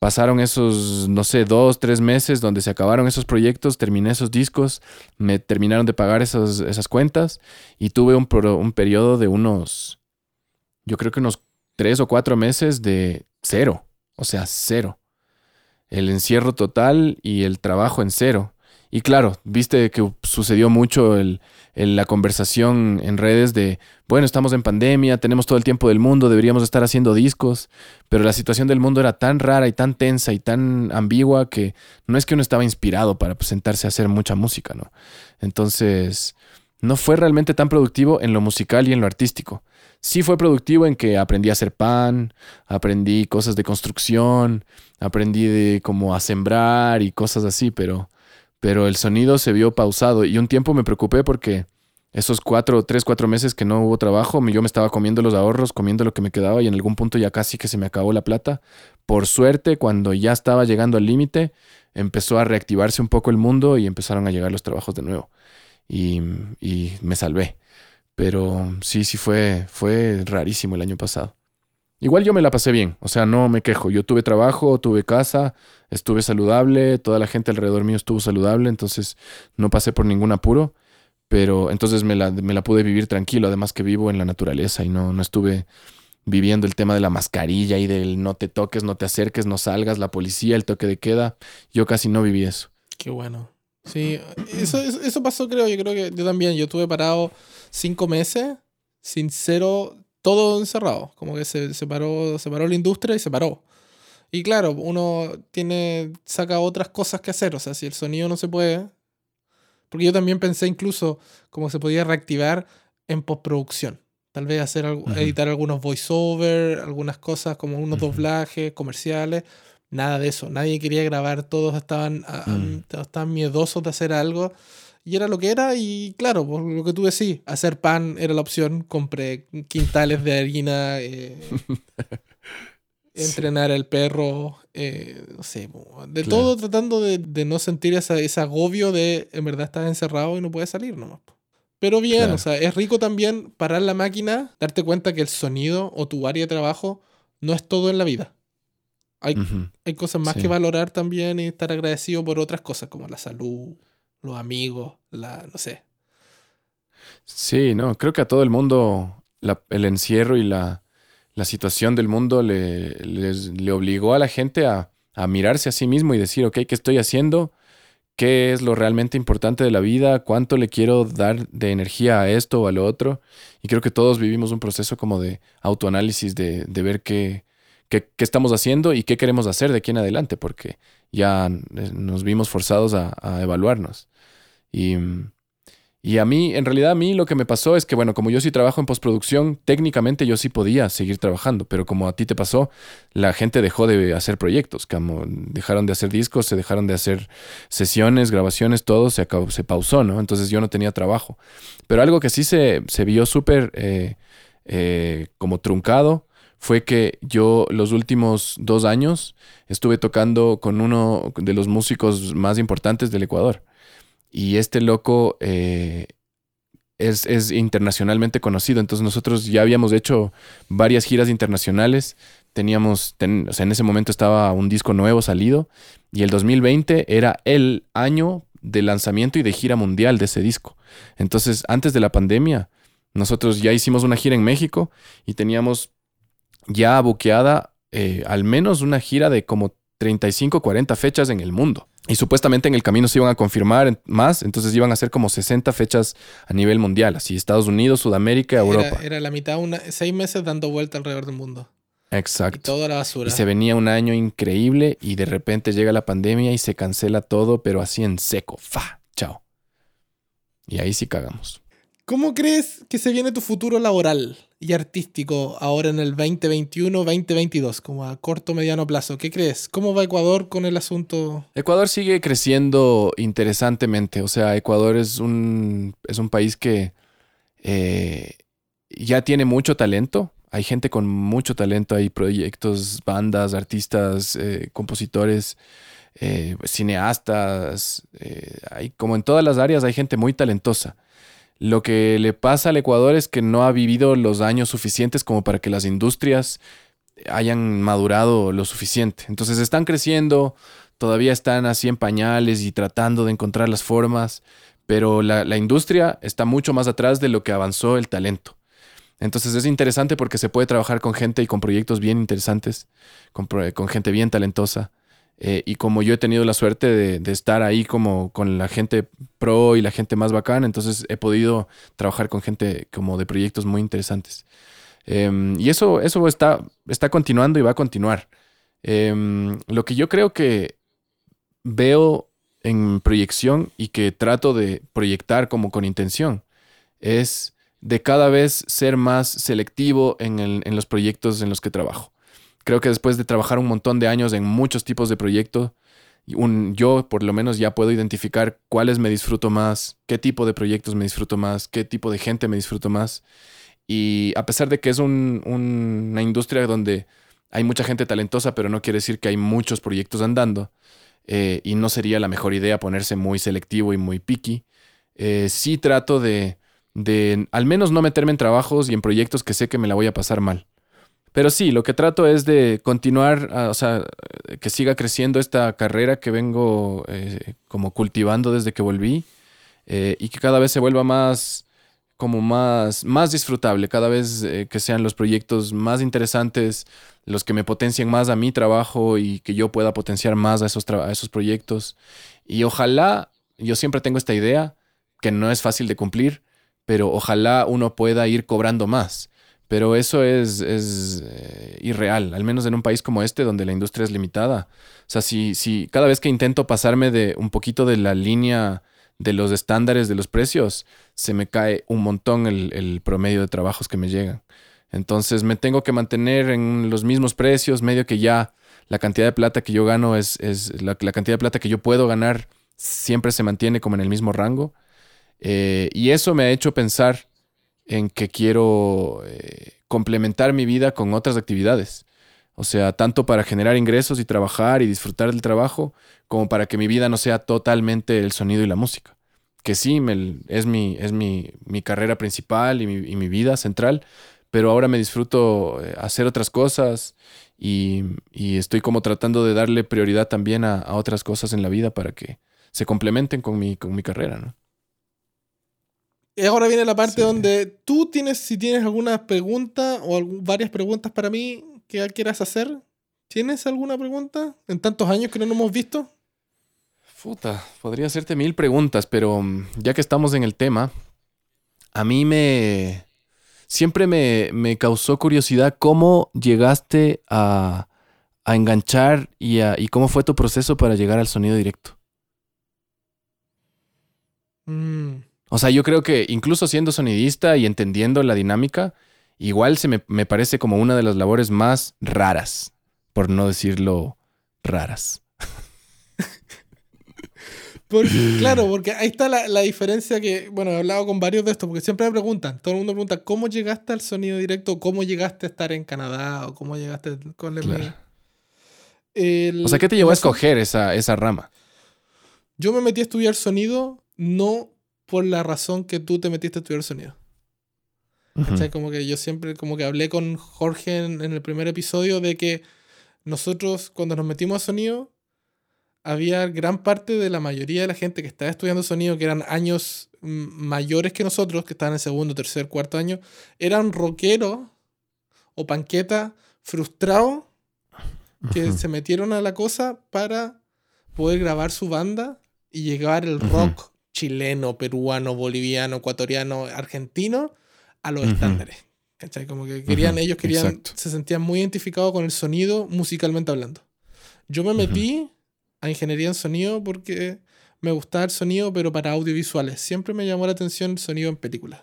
Pasaron esos, no sé, dos, tres meses donde se acabaron esos proyectos, terminé esos discos, me terminaron de pagar esas cuentas y tuve un, un periodo de unos, yo creo que unos tres o cuatro meses de cero, o sea, cero. El encierro total y el trabajo en cero. Y claro, viste que sucedió mucho el, la conversación en redes de, bueno, estamos en pandemia, tenemos todo el tiempo del mundo, deberíamos estar haciendo discos, pero la situación del mundo era tan rara y tan tensa y tan ambigua que no es que uno estaba inspirado para sentarse a hacer mucha música, ¿no? Entonces, no fue realmente tan productivo en lo musical y en lo artístico. Sí fue productivo en que aprendí a hacer pan, aprendí cosas de construcción, aprendí de cómo a sembrar y cosas así, pero pero el sonido se vio pausado y un tiempo me preocupé porque esos cuatro, tres, cuatro meses que no hubo trabajo, yo me estaba comiendo los ahorros, comiendo lo que me quedaba y en algún punto ya casi que se me acabó la plata. Por suerte, cuando ya estaba llegando al límite, empezó a reactivarse un poco el mundo y empezaron a llegar los trabajos de nuevo. Y, y me salvé. Pero sí, sí fue, fue rarísimo el año pasado. Igual yo me la pasé bien, o sea, no me quejo. Yo tuve trabajo, tuve casa, estuve saludable, toda la gente alrededor mío estuvo saludable, entonces no pasé por ningún apuro, pero entonces me la, me la pude vivir tranquilo, además que vivo en la naturaleza y no, no estuve viviendo el tema de la mascarilla y del no te toques, no te acerques, no salgas, la policía, el toque de queda. Yo casi no viví eso. Qué bueno. Sí, eso, eso, pasó creo, yo creo que yo también, yo tuve parado cinco meses sin cero todo encerrado, como que se separó, separó la industria y se paró. Y claro, uno tiene, saca otras cosas que hacer, o sea, si el sonido no se puede, porque yo también pensé incluso cómo se podía reactivar en postproducción. Tal vez hacer editar algunos voiceover, algunas cosas como unos doblajes comerciales. Nada de eso. Nadie quería grabar. Todos estaban, mm. estaban miedosos de hacer algo. Y era lo que era, y claro, por lo que tú decís, hacer pan era la opción. Compré quintales de harina, eh, *laughs* entrenar al perro, eh, no sé, de todo tratando de, no sentir ese agobio de en verdad estás encerrado y no puedes salir nomás. Pero bien, o sea, es rico también parar la máquina, darte cuenta que el sonido o tu área de trabajo no es todo en la vida. Hay, hay cosas más que valorar también y estar agradecido por otras cosas como la salud, los amigos, la, no sé. Sí, no, creo que a todo el mundo el encierro y la, situación del mundo le, le obligó a la gente a, a, mirarse a sí mismo y decir, ok, ¿qué estoy haciendo? ¿Qué es lo realmente importante de la vida? ¿Cuánto le quiero dar de energía a esto o a lo otro? Y creo que todos vivimos un proceso como de autoanálisis, de, de ver qué, qué, estamos haciendo y qué queremos hacer de aquí en adelante, porque ya eh, nos vimos forzados a, evaluarnos. Y, y, a mí, en realidad a mí lo que me pasó es que, bueno, como yo sí trabajo en postproducción, técnicamente yo sí podía seguir trabajando, pero como a ti te pasó, la gente dejó de hacer proyectos, como dejaron de hacer discos, se dejaron de hacer sesiones, grabaciones, todo se, acabó, se pausó, ¿no? Entonces yo no tenía trabajo. Pero algo que sí se, se vio súper eh, eh, como truncado fue que yo los últimos dos años estuve tocando con uno de los músicos más importantes del Ecuador. Y este loco eh, es, internacionalmente conocido. Entonces nosotros ya habíamos hecho varias giras internacionales. Teníamos, o sea, en ese momento estaba un disco nuevo salido. Y el 2020 era el año de lanzamiento y de gira mundial de ese disco. Entonces, antes de la pandemia, nosotros ya hicimos una gira en México y teníamos ya buqueada eh, al menos una gira de como 35, 40 fechas en el mundo. Y supuestamente en el camino se iban a confirmar más, entonces iban a ser como 60 fechas a nivel mundial, así Estados Unidos, Sudamérica, Europa. Era la mitad, una, seis meses dando vuelta alrededor del mundo. Exacto. Y toda la basura. Y se venía un año increíble y de repente llega la pandemia y se cancela todo, pero así en seco. Fa, chao. Y ahí sí cagamos. ¿Cómo crees que se viene tu futuro laboral? Y artístico ahora en el 2021-2022, como a corto mediano plazo? ¿Qué crees? ¿Cómo va Ecuador con el asunto? Ecuador sigue creciendo interesantemente. O sea, Ecuador es un, es un país que eh, ya tiene mucho talento. Hay gente con mucho talento, hay proyectos, bandas, artistas, eh, compositores, eh, cineastas. hay, como en todas las áreas hay gente muy talentosa. Lo que le pasa al Ecuador es que no ha vivido los años suficientes como para que las industrias hayan madurado lo suficiente. Entonces están creciendo, todavía están así en pañales y tratando de encontrar las formas, pero la, industria está mucho más atrás de lo que avanzó el talento. Entonces es interesante porque se puede trabajar con gente y con proyectos bien interesantes, con, con gente bien talentosa. Eh, y como yo he tenido la suerte de, estar ahí como con la gente pro y la gente más bacana, entonces he podido trabajar con gente como de proyectos muy interesantes. Em, y eso, eso está, está continuando y va a continuar. Em, lo que yo creo que veo en proyección y que trato de proyectar como con intención es de cada vez ser más selectivo en los proyectos en los que trabajo. Creo que después de trabajar un montón de años en muchos tipos de proyectos, yo por lo menos ya puedo identificar cuáles me disfruto más, qué tipo de proyectos me disfruto más, qué tipo de gente me disfruto más. Y a pesar de que es una industria donde hay mucha gente talentosa, pero no quiere decir que hay muchos proyectos andando, eh, y no sería la mejor idea ponerse muy selectivo y muy picky, eh, sí trato de, de al menos no meterme en trabajos y en proyectos que sé que me la voy a pasar mal. Pero sí, lo que trato es de continuar, ah, o sea, que siga creciendo esta carrera que vengo eh, como cultivando desde que volví eh, y que cada vez se vuelva más, como más, más disfrutable, cada vez eh, que sean los proyectos más interesantes, los que me potencien más a mi trabajo y que yo pueda potenciar más a esos, a esos proyectos. Y ojalá, yo siempre tengo esta idea, que no es fácil de cumplir, pero ojalá uno pueda ir cobrando más. Pero eso es, eh, irreal, al menos en un país como este donde la industria es limitada. O sea, si, si cada vez que intento pasarme de un poquito de la línea de los estándares de los precios, se me cae un montón el, promedio de trabajos que me llegan. Entonces me tengo que mantener en los mismos precios, medio que ya la cantidad de plata que yo gano es, es la, cantidad de plata que yo puedo ganar siempre se mantiene como en el mismo rango. Eh, y eso me ha hecho pensar en que quiero eh, complementar mi vida con otras actividades. O sea, tanto para generar ingresos y trabajar y disfrutar del trabajo, como para que mi vida no sea totalmente el sonido y la música. Que sí, es, mi, es mi, carrera principal y mi, vida central, pero ahora me disfruto eh, hacer otras cosas y, estoy como tratando de darle prioridad también a, a, otras cosas en la vida para que se complementen con mi, con mi carrera, ¿no? Y ahora viene la parte donde tú tienes, si tienes alguna pregunta o varias preguntas para mí que quieras hacer. ¿Tienes alguna pregunta en tantos años que no nos hemos visto? Puta, podría hacerte mil preguntas, pero mm, ya que estamos en el tema, a mí me... Siempre me, me causó curiosidad cómo llegaste a, a enganchar y, a, y cómo fue tu proceso para llegar al sonido directo. Mm. O sea, yo creo que incluso siendo sonidista y entendiendo la dinámica, igual se me, me parece como una de las labores más raras, por no decirlo raras. claro, porque ahí está la, diferencia que, bueno, he hablado con varios de estos, porque siempre me preguntan, todo el mundo pregunta, ¿cómo llegaste al sonido directo? ¿Cómo llegaste a estar en Canadá? ¿O cómo llegaste con el... o sea, ¿qué te llevó a escoger esa, esa rama? Yo me metí a estudiar sonido no por la razón que tú te metiste a estudiar sonido. Como que yo siempre, como que hablé con Jorge en, el primer episodio de que nosotros cuando nos metimos a sonido, había gran parte de la mayoría de la gente que estaba estudiando sonido, que eran años mayores que nosotros, que estaban en segundo, tercer, cuarto año, eran rockeros o panquetas frustrados que se metieron a la cosa para poder grabar su banda y llegar el rock chileno, peruano, boliviano, ecuatoriano, argentino a los estándares. ¿Cachai? Como que querían, ellos querían, se sentían muy identificados con el sonido musicalmente hablando. Yo me metí a ingeniería en sonido porque me gustaba el sonido, pero para audiovisuales. Siempre me llamó la atención el sonido en películas.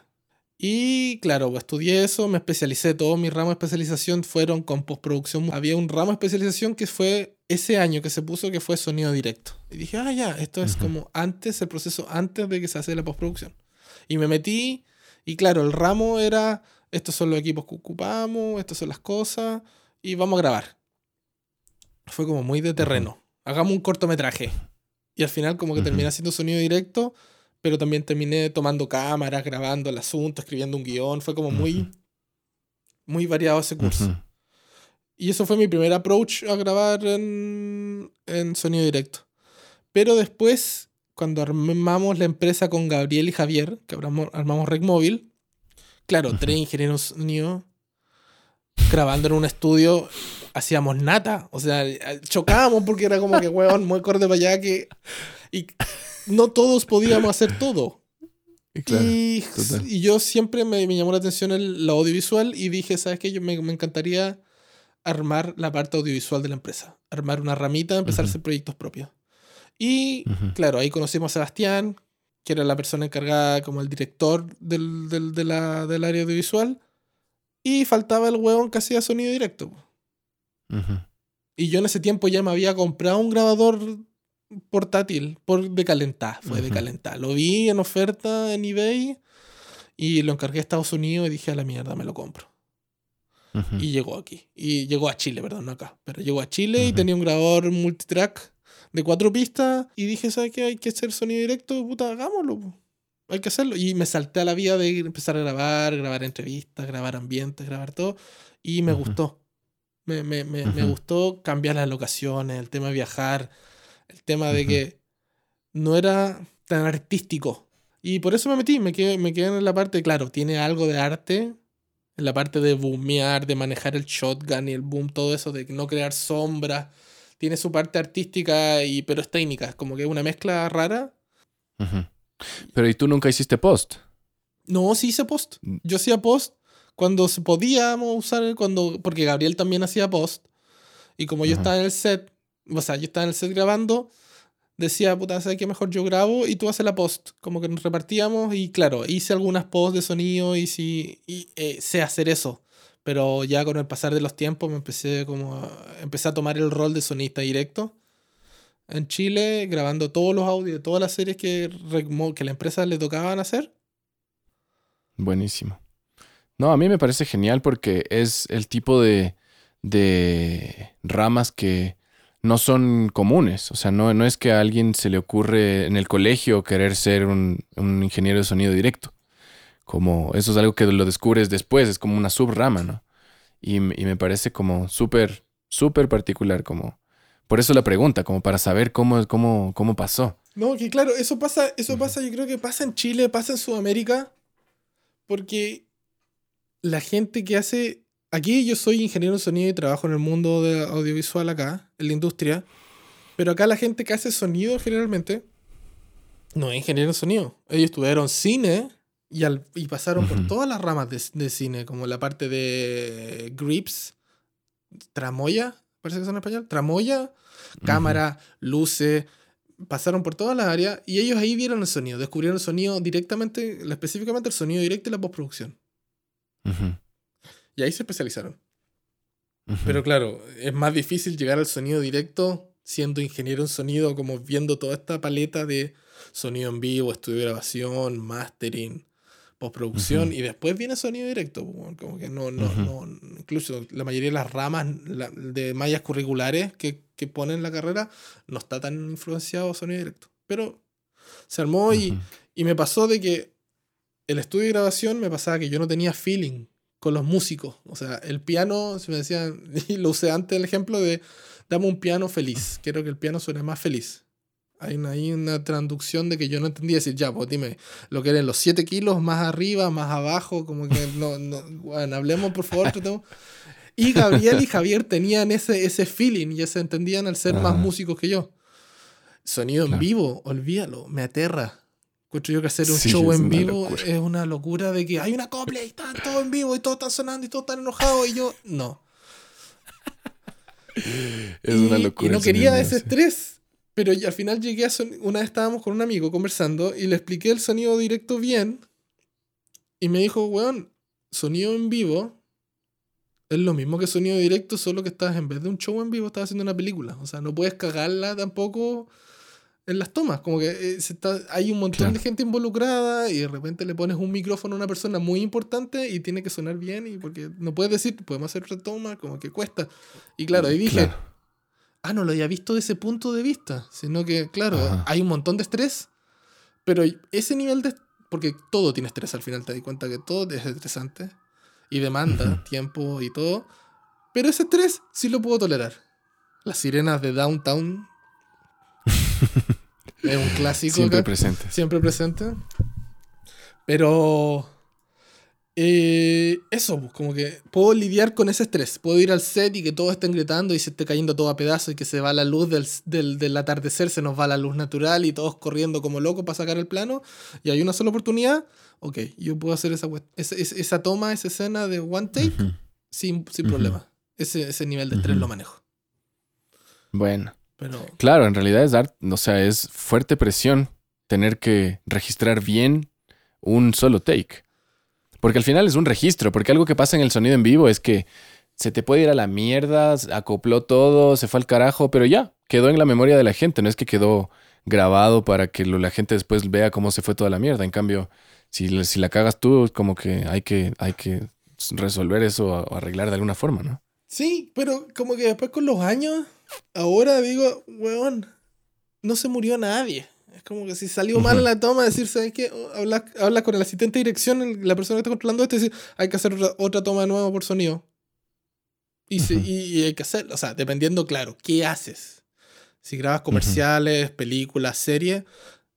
Y claro, pues, estudié eso, me especialicé. Todos mis ramos de especialización fueron con postproducción. Había un ramo de especialización que fue ese año que se puso que fue sonido directo. Y dije, ah, ya, esto es como antes, el proceso antes de que se hace la postproducción. Y me metí, y claro, el ramo era, estos son los equipos que ocupamos, estas son las cosas, y vamos a grabar. Fue como muy de terreno. Hagamos un cortometraje. Y al final como que terminé haciendo sonido directo pero también terminé tomando cámaras, grabando el asunto, escribiendo un guion. Fue como muy, muy variado ese curso. Y eso fue mi primer approach a grabar en, en sonido directo. Pero después, cuando armamos la empresa con Gabriel y Javier, que armamos, armamos Rec Móvil, claro, tres ingenieros sonido grabando en un estudio, hacíamos nata. O sea, chocábamos porque era como que, weón, muy corte para allá que. Y no todos podíamos hacer todo. y, yo siempre me, llamó la atención el, audiovisual y dije, ¿sabes qué? Yo me, encantaría armar la parte audiovisual de la empresa. Armar una ramita, empezar a hacer proyectos propios. Y claro, ahí conocimos a Sebastián, que era la persona encargada como el director del, del, área audiovisual. Y faltaba el huevón que hacía sonido directo. Y yo en ese tiempo ya me había comprado un grabador portátil por de calentar, fue de calentar. Lo vi en oferta en eBay y lo encargué a Estados Unidos y dije a la mierda, me lo compro. Y llegó aquí. Y llegó a Chile, perdón, no acá. Pero llegó a Chile y tenía un grabador multitrack de cuatro pistas. Y dije, ¿sabes qué? Hay que hacer sonido directo, puta, hagámoslo. Hay que hacerlo. Y me salté a la vida de empezar a grabar, grabar entrevistas, grabar ambientes, grabar todo. Y me gustó. Me, me, me, me, gustó cambiar las locaciones, el tema de viajar, el tema de que no era tan artístico. Y por eso me metí, me quedé, me quedé en la parte, claro, tiene algo de arte, en la parte de boomear, de manejar el shotgun y el boom, todo eso, de no crear sombras. Tiene su parte artística, y, pero es técnica, como que es una mezcla rara. Pero ¿y tú nunca hiciste post? No, sí hice post. Mm. Yo hacía post cuando se podíamos usar, cuando, porque Gabriel también hacía post. Y como yo estaba en el set, o sea, yo estaba en el set grabando, decía, puta, ¿sabes qué? Mejor yo grabo y tú haces la post. Como que nos repartíamos y claro, hice algunas posts de sonido y sí, y, eh, sé hacer eso. Pero ya con el pasar de los tiempos me empecé como a, empecé a tomar el rol de sonista directo en Chile, grabando todos los audios de todas las series que, que la empresa le tocaban hacer. Buenísimo. No, a mí me parece genial porque es el tipo de, de ramas que no son comunes. O sea, no, no es que a alguien se le ocurre en el colegio querer ser un, ingeniero de sonido directo. Como eso es algo que lo descubres después, es como una subrama, ¿no? Y, me parece como súper, súper particular, como... Por eso la pregunta, como para saber cómo, cómo, cómo pasó. No, que claro, eso pasa, eso pasa, yo creo que pasa en Chile, pasa en Sudamérica, porque la gente que hace. Aquí yo soy ingeniero de sonido y trabajo en el mundo de audiovisual acá, en la industria. Pero acá la gente que hace sonido generalmente no es ingeniero de sonido. Ellos estudiaron cine y, al, y pasaron por todas las ramas de, de cine, como la parte de grips, tramoya, parece que son en español, tramoya, cámara, luces, pasaron por todas las áreas y ellos ahí vieron el sonido, descubrieron el sonido directamente, específicamente el sonido directo y la postproducción. Ujú, Y ahí se especializaron. Pero claro, es más difícil llegar al sonido directo siendo ingeniero en sonido, como viendo toda esta paleta de sonido en vivo, estudio de grabación, mastering, postproducción, Ujú. y después viene sonido directo. Como que no, no, no, incluso la mayoría de las ramas la- de mallas curriculares que, que ponen la carrera no está tan influenciado sonido directo. Pero se armó y, y me pasó de que el estudio de grabación me pasaba que yo no tenía feeling con los músicos. O sea, el piano, se me decían, *laughs* y lo usé antes el ejemplo de, dame un piano feliz. Quiero que el piano suene más feliz. Hay una, hay una traducción de que yo no entendía decir, ya, pues dime, lo que eran los 7 kilos más arriba, más abajo, como que *laughs* no, no, bueno, hablemos por favor, tratemos. Y Gabriel y Javier tenían ese, ese feeling y se entendían al ser más músicos que yo. Sonido en vivo, olvídalo, me aterra. Encuentro yo que hacer un Sí, show en vivo locura. es una locura de que hay una copla y están todos en vivo y todos están sonando y todos están enojados y yo, no. Es y, una locura. y no quería ese sí. estrés. Pero al final llegué a son- una vez estábamos con un amigo conversando y le expliqué el sonido directo bien. Y me dijo, weón, sonido en vivo es lo mismo que sonido directo, solo que estás en vez de un show en vivo, estás haciendo una película. O sea, no puedes cagarla tampoco en las tomas. Como que eh, se está, hay un montón Claro. de gente involucrada y de repente le pones un micrófono a una persona muy importante y tiene que sonar bien. Y porque no puedes decir, podemos hacer otra toma, como que cuesta. Y claro, ahí dije, Claro. ah, no lo había visto de ese punto de vista, sino que, claro, Ajá. hay un montón de estrés, pero ese nivel de... Porque todo tiene estrés al final, te das cuenta que todo es estresante y demanda Ujú. tiempo y todo, pero ese estrés sí lo puedo tolerar. Las sirenas de Downtown *laughs* es un clásico. Siempre acá, presente. siempre presente. Pero... eh, eso, pues, como que puedo lidiar con ese estrés. Puedo ir al set y que todo esté gritando y se esté cayendo todo a pedazos y que se va la luz del, del, del atardecer, se nos va la luz natural y todos corriendo como locos para sacar el plano y hay una sola oportunidad. Ok, yo puedo hacer esa, esa, esa- toma, esa escena de one take sin, sin problema. Ese, ese nivel de estrés lo manejo. Bueno. Pero Claro, en realidad es dar, o sea, es fuerte presión tener que registrar bien un solo take. Porque al final es un registro, porque algo que pasa en el sonido en vivo es que se te puede ir a la mierda, acopló todo, se fue al carajo, pero ya, quedó en la memoria de la gente, no es que quedó grabado para que la gente después vea cómo se fue toda la mierda. En cambio, si, si la cagas tú, como que hay que, hay que resolver eso o arreglar de alguna forma, ¿no? Sí, pero como que después con los años, ahora digo, weón, no se murió nadie. Es como que si salió mal la toma, decir, ¿sabes qué? Oh, Habla, habla con el asistente de dirección, la persona que está controlando esto, y decir, hay que hacer otra, otra toma de nuevo por sonido. Y, se- Ujú. y, y hay que hacer, o sea, dependiendo, claro, ¿qué haces? Si grabas comerciales, películas, series,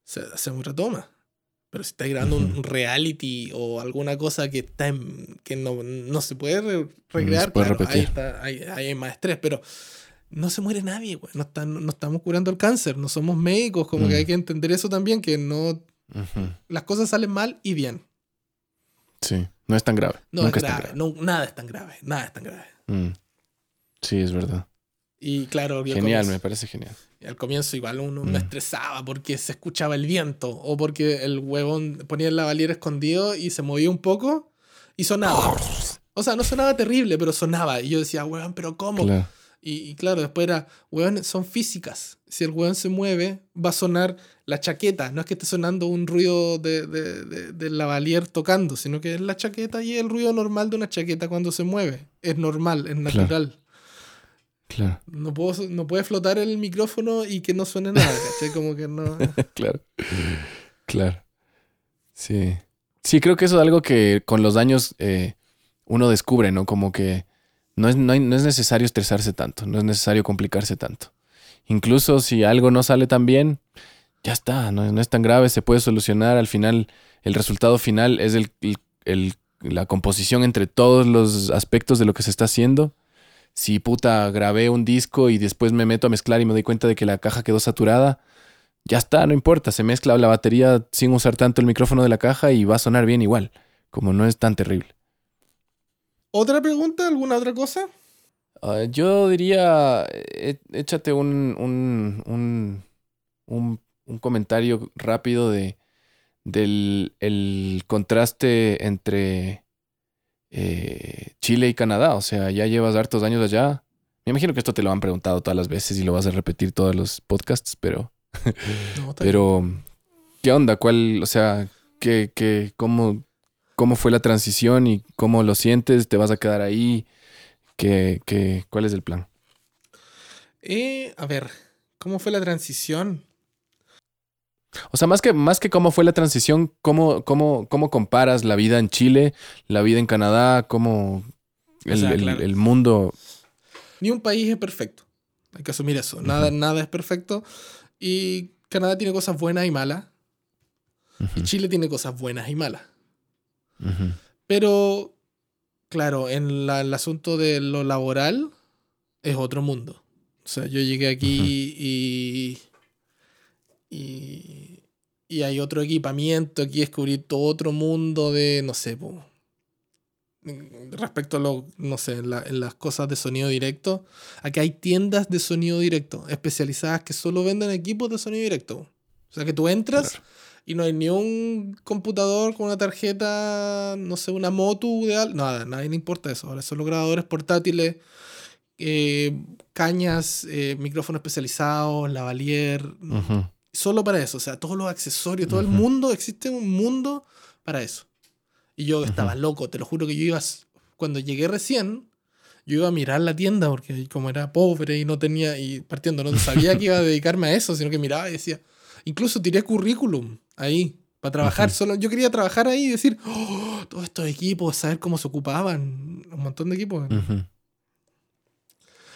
se hace otra toma. Pero si estás grabando un- Ujú. un reality o alguna cosa que está en- que no, no se puede re- recrear, puede claro, ahí, está, ahí, ahí hay más estrés, pero no se muere nadie, güey. No, están- no estamos curando el cáncer, no somos médicos, como que Mm. hay que entender eso también, que no las cosas salen mal y bien. Sí, no es tan grave. No Nunca es es tan grave, grave. no, nada es tan grave, nada es tan grave. Mm. Sí, es verdad. Y claro, y Genial, comienzo- me parece genial. y al comienzo igual uno me Mm. estresaba porque se escuchaba el viento o porque el huevón ponía el lavalier escondido y se movía un poco y sonaba. O sea, no sonaba terrible, pero sonaba. Y yo decía, huevón, pero ¿cómo? Claro. Y, y claro, después era, weón, son físicas. Si el weón se mueve, va a sonar la chaqueta. No es que esté sonando un ruido de, de, de- lavalier tocando, sino que es la chaqueta y el ruido normal de una chaqueta cuando se mueve. Es normal, es natural. Claro, No, puedo, no puede flotar el micrófono y que no suene nada, ¿cachai? Como que no. *laughs* claro. Claro. Sí. Sí, creo que eso es algo que con los años eh, uno descubre, ¿no? Como que no es, no, es necesario estresarse tanto, no es necesario complicarse tanto. Incluso si algo no sale tan bien, ya está, no, es tan grave, se puede solucionar. Al final, el resultado final es el- la composición entre todos los aspectos de lo que se está haciendo. Si puta grabé un disco y después me meto a mezclar y me doy cuenta de que la caja quedó saturada, ya está, no importa, se mezcla la batería sin usar tanto el micrófono de la caja y va a sonar bien igual, como no es tan terrible. ¿Otra pregunta? ¿Alguna otra cosa? Ah, yo diría, eh, échate un, un, un, un- un comentario rápido de, del el contraste entre eh, Chile y Canadá. O sea, ya llevas hartos años allá. Me imagino que esto te lo han preguntado todas las veces y lo vas a repetir todos los podcasts, pero, No, pero ¿qué onda? ¿Cuál, o sea, qué, qué, cómo, cómo fue la transición y cómo lo sientes? ¿Te vas a quedar ahí? ¿Qué, qué, cuál es el plan? Eh, a ver, ¿cómo fue la transición? O sea, más que, más que cómo fue la transición, ¿cómo, cómo, cómo comparas la vida en Chile, la vida en Canadá, cómo el, O sea, el- claro. el mundo... Ni un país es perfecto. Hay que asumir eso. Nada, nada es perfecto. Y Canadá tiene cosas buenas y malas. Y Chile tiene cosas buenas y malas. Ujú, Pero, claro, en la- el asunto de lo laboral es otro mundo. O sea, yo llegué aquí y, y. y hay otro equipamiento. Aquí descubrí todo otro mundo de, no sé, po, respecto a lo, no sé, la- las cosas de sonido directo. Aquí hay tiendas de sonido directo especializadas que solo venden equipos de sonido directo. O sea, que tú entras claro. Y no hay ni un computador con una tarjeta, no sé, una motu de algo. Nada, nadie le importa eso. Ahora son los grabadores portátiles, eh, cañas, eh, micrófonos especializados, lavalier. Solo para eso. O sea, todos los accesorios, todo el mundo, existe un mundo para eso. Y yo estaba loco, te lo juro que yo iba, cuando llegué recién, yo iba a mirar la tienda porque como era pobre y no tenía, y partiendo, no sabía que iba a dedicarme a eso, sino que miraba y decía, incluso tiré currículum ahí para trabajar. Solo, yo quería trabajar ahí y decir, "Oh, todos estos equipos, saber cómo se ocupaban, un montón de equipos.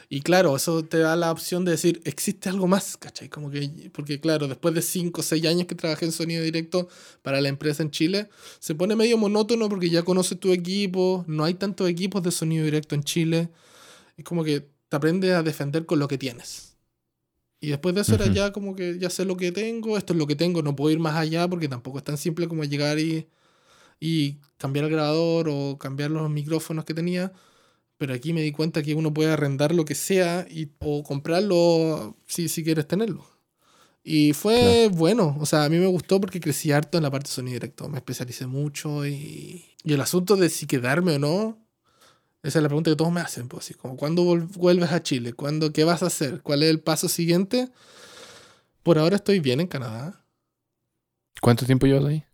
Y claro, eso te da la opción de decir, existe algo más, ¿cachai? Como que, porque claro, después de 5 o 6 años que trabajé en sonido directo para la empresa en Chile, se pone medio monótono porque ya conoces tu equipo, no hay tantos equipos de sonido directo en Chile. Es como que te aprendes a defender con lo que tienes. Y después de eso era ya como que ya sé lo que tengo, esto es lo que tengo, no puedo ir más allá porque tampoco es tan simple como llegar y, y cambiar el grabador o cambiar los micrófonos que tenía. Pero aquí me di cuenta que uno puede arrendar lo que sea y, o comprarlo si, si quieres tenerlo. Y fue bueno, o sea, a mí me gustó porque crecí harto en la parte de sonido directo, me especialicé mucho y, y el asunto de si quedarme o no, esa es la pregunta que todos me hacen, pues así, como ¿cuándo vuelves a Chile? ¿Cuándo, ¿Qué vas a hacer? ¿Cuál es el paso siguiente? Por ahora estoy bien en Canadá ¿Cuánto tiempo llevas ahí?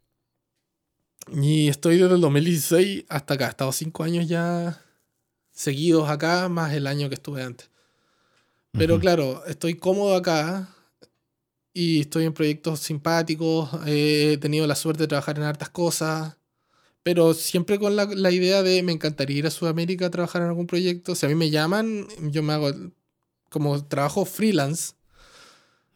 y estoy desde el 2016 hasta acá, he estado cinco años ya seguidos acá, más el año que estuve antes. Pero claro, estoy cómodo acá y estoy en proyectos simpáticos. He tenido la suerte de trabajar en hartas cosas, pero siempre con la, la idea de me encantaría ir a Sudamérica a trabajar en algún proyecto. Si a mí me llaman, yo me hago como trabajo freelance.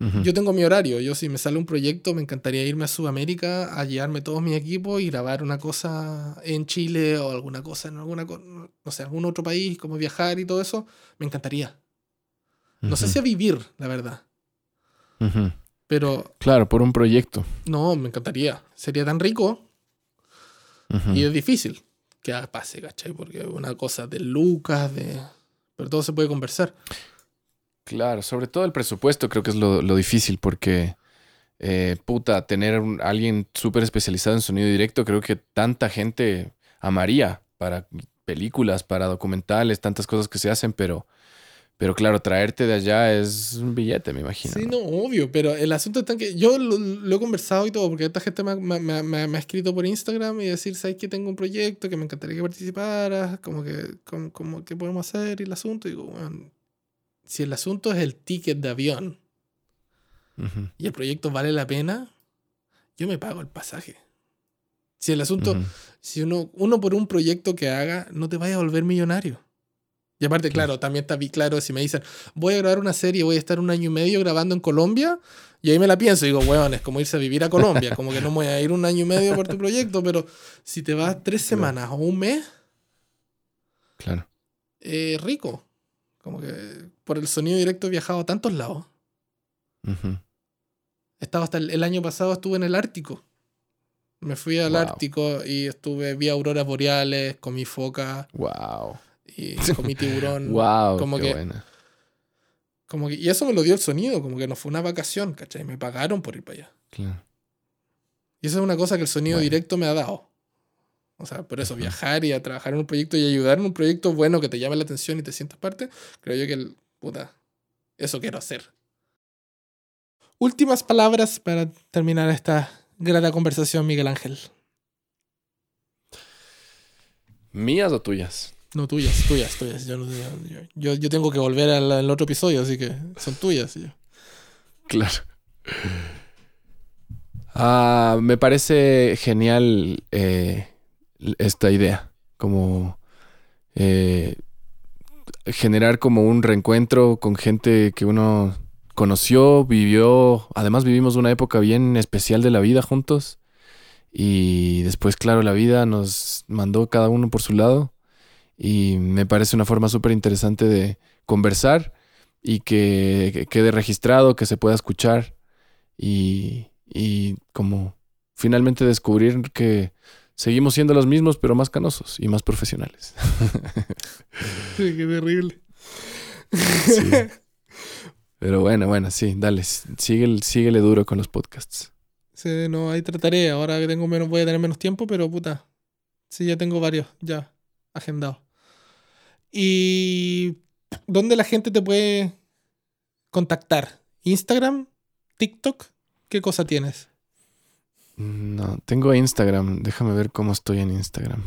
Ujú. Yo tengo mi horario. Yo, si me sale un proyecto, me encantaría irme a Sudamérica a llevarme todos mis equipos y grabar una cosa en Chile o alguna cosa en alguna, no sé, algún otro país, como viajar y todo eso. Me encantaría. No sé Ujú. si a vivir, la verdad. Ujú. Pero Claro, por un proyecto. no, me encantaría. Sería tan rico Y es difícil que pase, ¿cachai? Porque es una cosa de lucas, de... Pero todo se puede conversar. Claro, sobre todo el presupuesto creo que es lo, lo difícil porque, eh, puta, tener un- alguien súper especializado en sonido directo, creo que tanta gente amaría para películas, para documentales, tantas cosas que se hacen, pero, pero claro, traerte de allá es un billete, me imagino. Sí, ¿no? obvio, pero el asunto está en que yo lo, lo he conversado y todo, porque esta gente me, ha- me- me- me- me ha escrito por Instagram y decir, ¿sabes que tengo un proyecto que me encantaría que participaras? Como que, como, como, ¿qué podemos hacer? Y el asunto, y digo, bueno, si el asunto es el ticket de avión y el proyecto vale la pena, yo me pago el pasaje. Si el asunto, si uno, uno por un proyecto que haga, no te vaya a volver millonario. Y aparte, claro, también está bien claro si me dicen, voy a grabar una serie, voy a estar un año y medio grabando en Colombia, y ahí me la pienso y digo, weón, es como irse a vivir a Colombia, como que no voy a ir un año y medio por tu proyecto, pero si te vas tres semanas o un mes, Claro. eh, rico. Como que por el sonido directo he viajado a tantos lados. Ujú. He estado hasta el, el año pasado estuve en el Ártico. Me fui al Wow. Ártico y estuve, vi auroras boreales, comí foca Wow. Y comí tiburón. *laughs* Wow. como qué que- buena. Como que, y eso me lo dio el sonido, como que no fue una vacación, ¿cachai? Me pagaron por ir para allá. Claro. Y eso es una cosa que el sonido Bueno. directo me ha dado. O sea, por eso viajar y a trabajar en un proyecto y ayudar en un proyecto bueno que te llame la atención y te sientas parte, creo yo que, el, puta, eso quiero hacer. Últimas palabras para terminar esta grata conversación, Miguel Ángel. ¿Mías o tuyas? No, tuyas, tuyas, tuyas. Yo, yo, yo- tengo que volver al, al otro episodio, así que son tuyas. yo. Claro. Ah, me parece genial eh, esta idea. Como eh, generar como un reencuentro con gente que uno conoció, vivió. Además, vivimos una época bien especial de la vida juntos. Y después, claro, la vida nos mandó cada uno por su lado. Y me parece una forma súper interesante de conversar y que, que quede registrado, que se pueda escuchar y, y como finalmente descubrir que seguimos siendo los mismos, pero más canosos y más profesionales. *laughs* Qué terrible. Sí. *laughs* Pero bueno, bueno, sí, dale, síguele, síguele duro con los podcasts. Sí, no, ahí trataré. Ahora que tengo menos, voy a tener menos tiempo, pero puta. Sí, ya tengo varios, ya, agendados. ¿Y dónde la gente te puede contactar? ¿Instagram? ¿TikTok? ¿Qué cosa tienes? No, tengo Instagram, déjame ver cómo estoy en Instagram.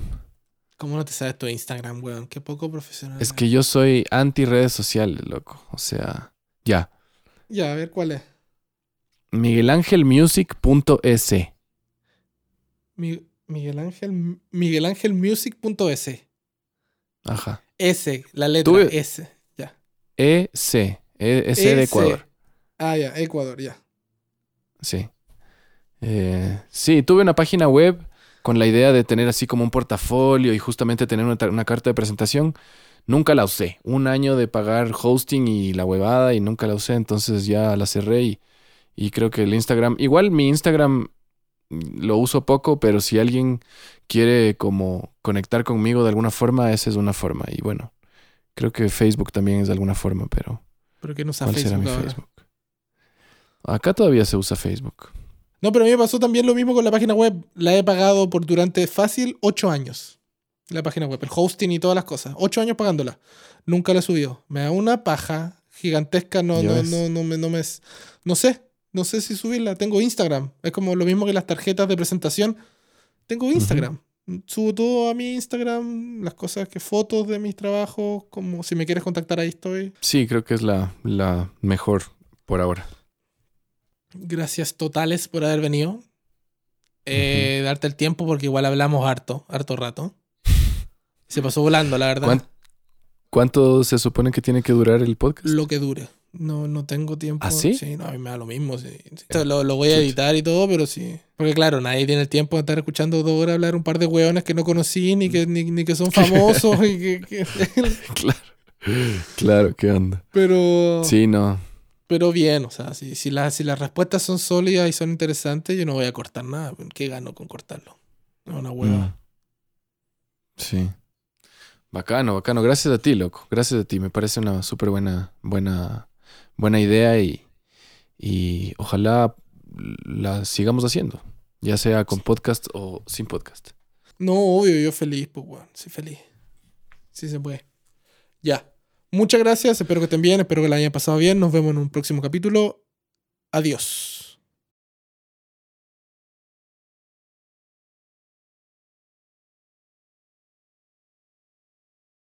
¿Cómo no te sabes tu Instagram, weón? Qué poco profesional. Es que yo soy anti redes sociales, loco. O sea, ya. Ya, a ver cuál es. miguelangelmusic.es. Mi- Miguel Ángel, Miguel Ángel Music.es. Ajá. S, la letra Tú- S. Ya. E, S de EC. Ecuador. Ah, ya, Ecuador, ya. Sí. Eh, sí, tuve una página web con la idea de tener así como un portafolio y justamente tener una, una carta de presentación. Nunca la usé. Un año de pagar hosting y la huevada y nunca la usé. Entonces ya la cerré y, y creo que el Instagram... Igual mi Instagram lo uso poco, pero si alguien quiere como conectar conmigo de alguna forma, esa es una forma. Y bueno, creo que Facebook también es de alguna forma, pero Pero que no usa ¿cuál será Facebook mi ahora. Facebook? Acá todavía se usa Facebook. No, pero a mí me pasó también lo mismo con la página web. La he pagado por durante fácil ocho años. La página web, el hosting y todas las cosas. Ocho años pagándola. Nunca la he subido. Me da una paja gigantesca. No, no, ves. no, no, me, no me. No sé. No sé si subirla. Tengo Instagram. Es como lo mismo que las tarjetas de presentación. Tengo Instagram. Subo todo a mi Instagram. Las cosas que fotos de mis trabajos. Como si me quieres contactar, ahí estoy. Sí, creo que es la, la mejor por ahora. Gracias totales por haber venido. Eh, Darte el tiempo porque igual hablamos harto, harto rato. Se pasó volando, la verdad. ¿Cuán- ¿Cuánto se supone que tiene que durar el podcast? Lo que dure. No, no tengo tiempo. ¿Ah, sí? no, a mí me da lo mismo. sí. Lo, lo voy a editar y todo, pero sí. Porque claro, nadie tiene el tiempo de estar escuchando dos horas hablar un par de hueones que no conocí ni que, ni, ni que son *laughs* famosos. y que, que- *laughs* claro. Claro, ¿qué onda? pero, Sí, no. pero bien, o sea, si, si, las si las respuestas son sólidas y son interesantes, yo no voy a cortar nada. ¿Qué gano con cortarlo? Es una hueva. Mm. Sí. Bacano, bacano. Gracias a ti, loco. Gracias a ti. Me parece una súper buena, buena, buena idea y, y ojalá la sigamos haciendo. Ya sea con podcast o sin podcast. No, obvio, yo feliz, pues, weón. Sí, feliz. Sí se puede. Ya. Muchas gracias. Espero que estén bien. Espero que la hayan pasado bien. Nos vemos en un próximo capítulo. Adiós.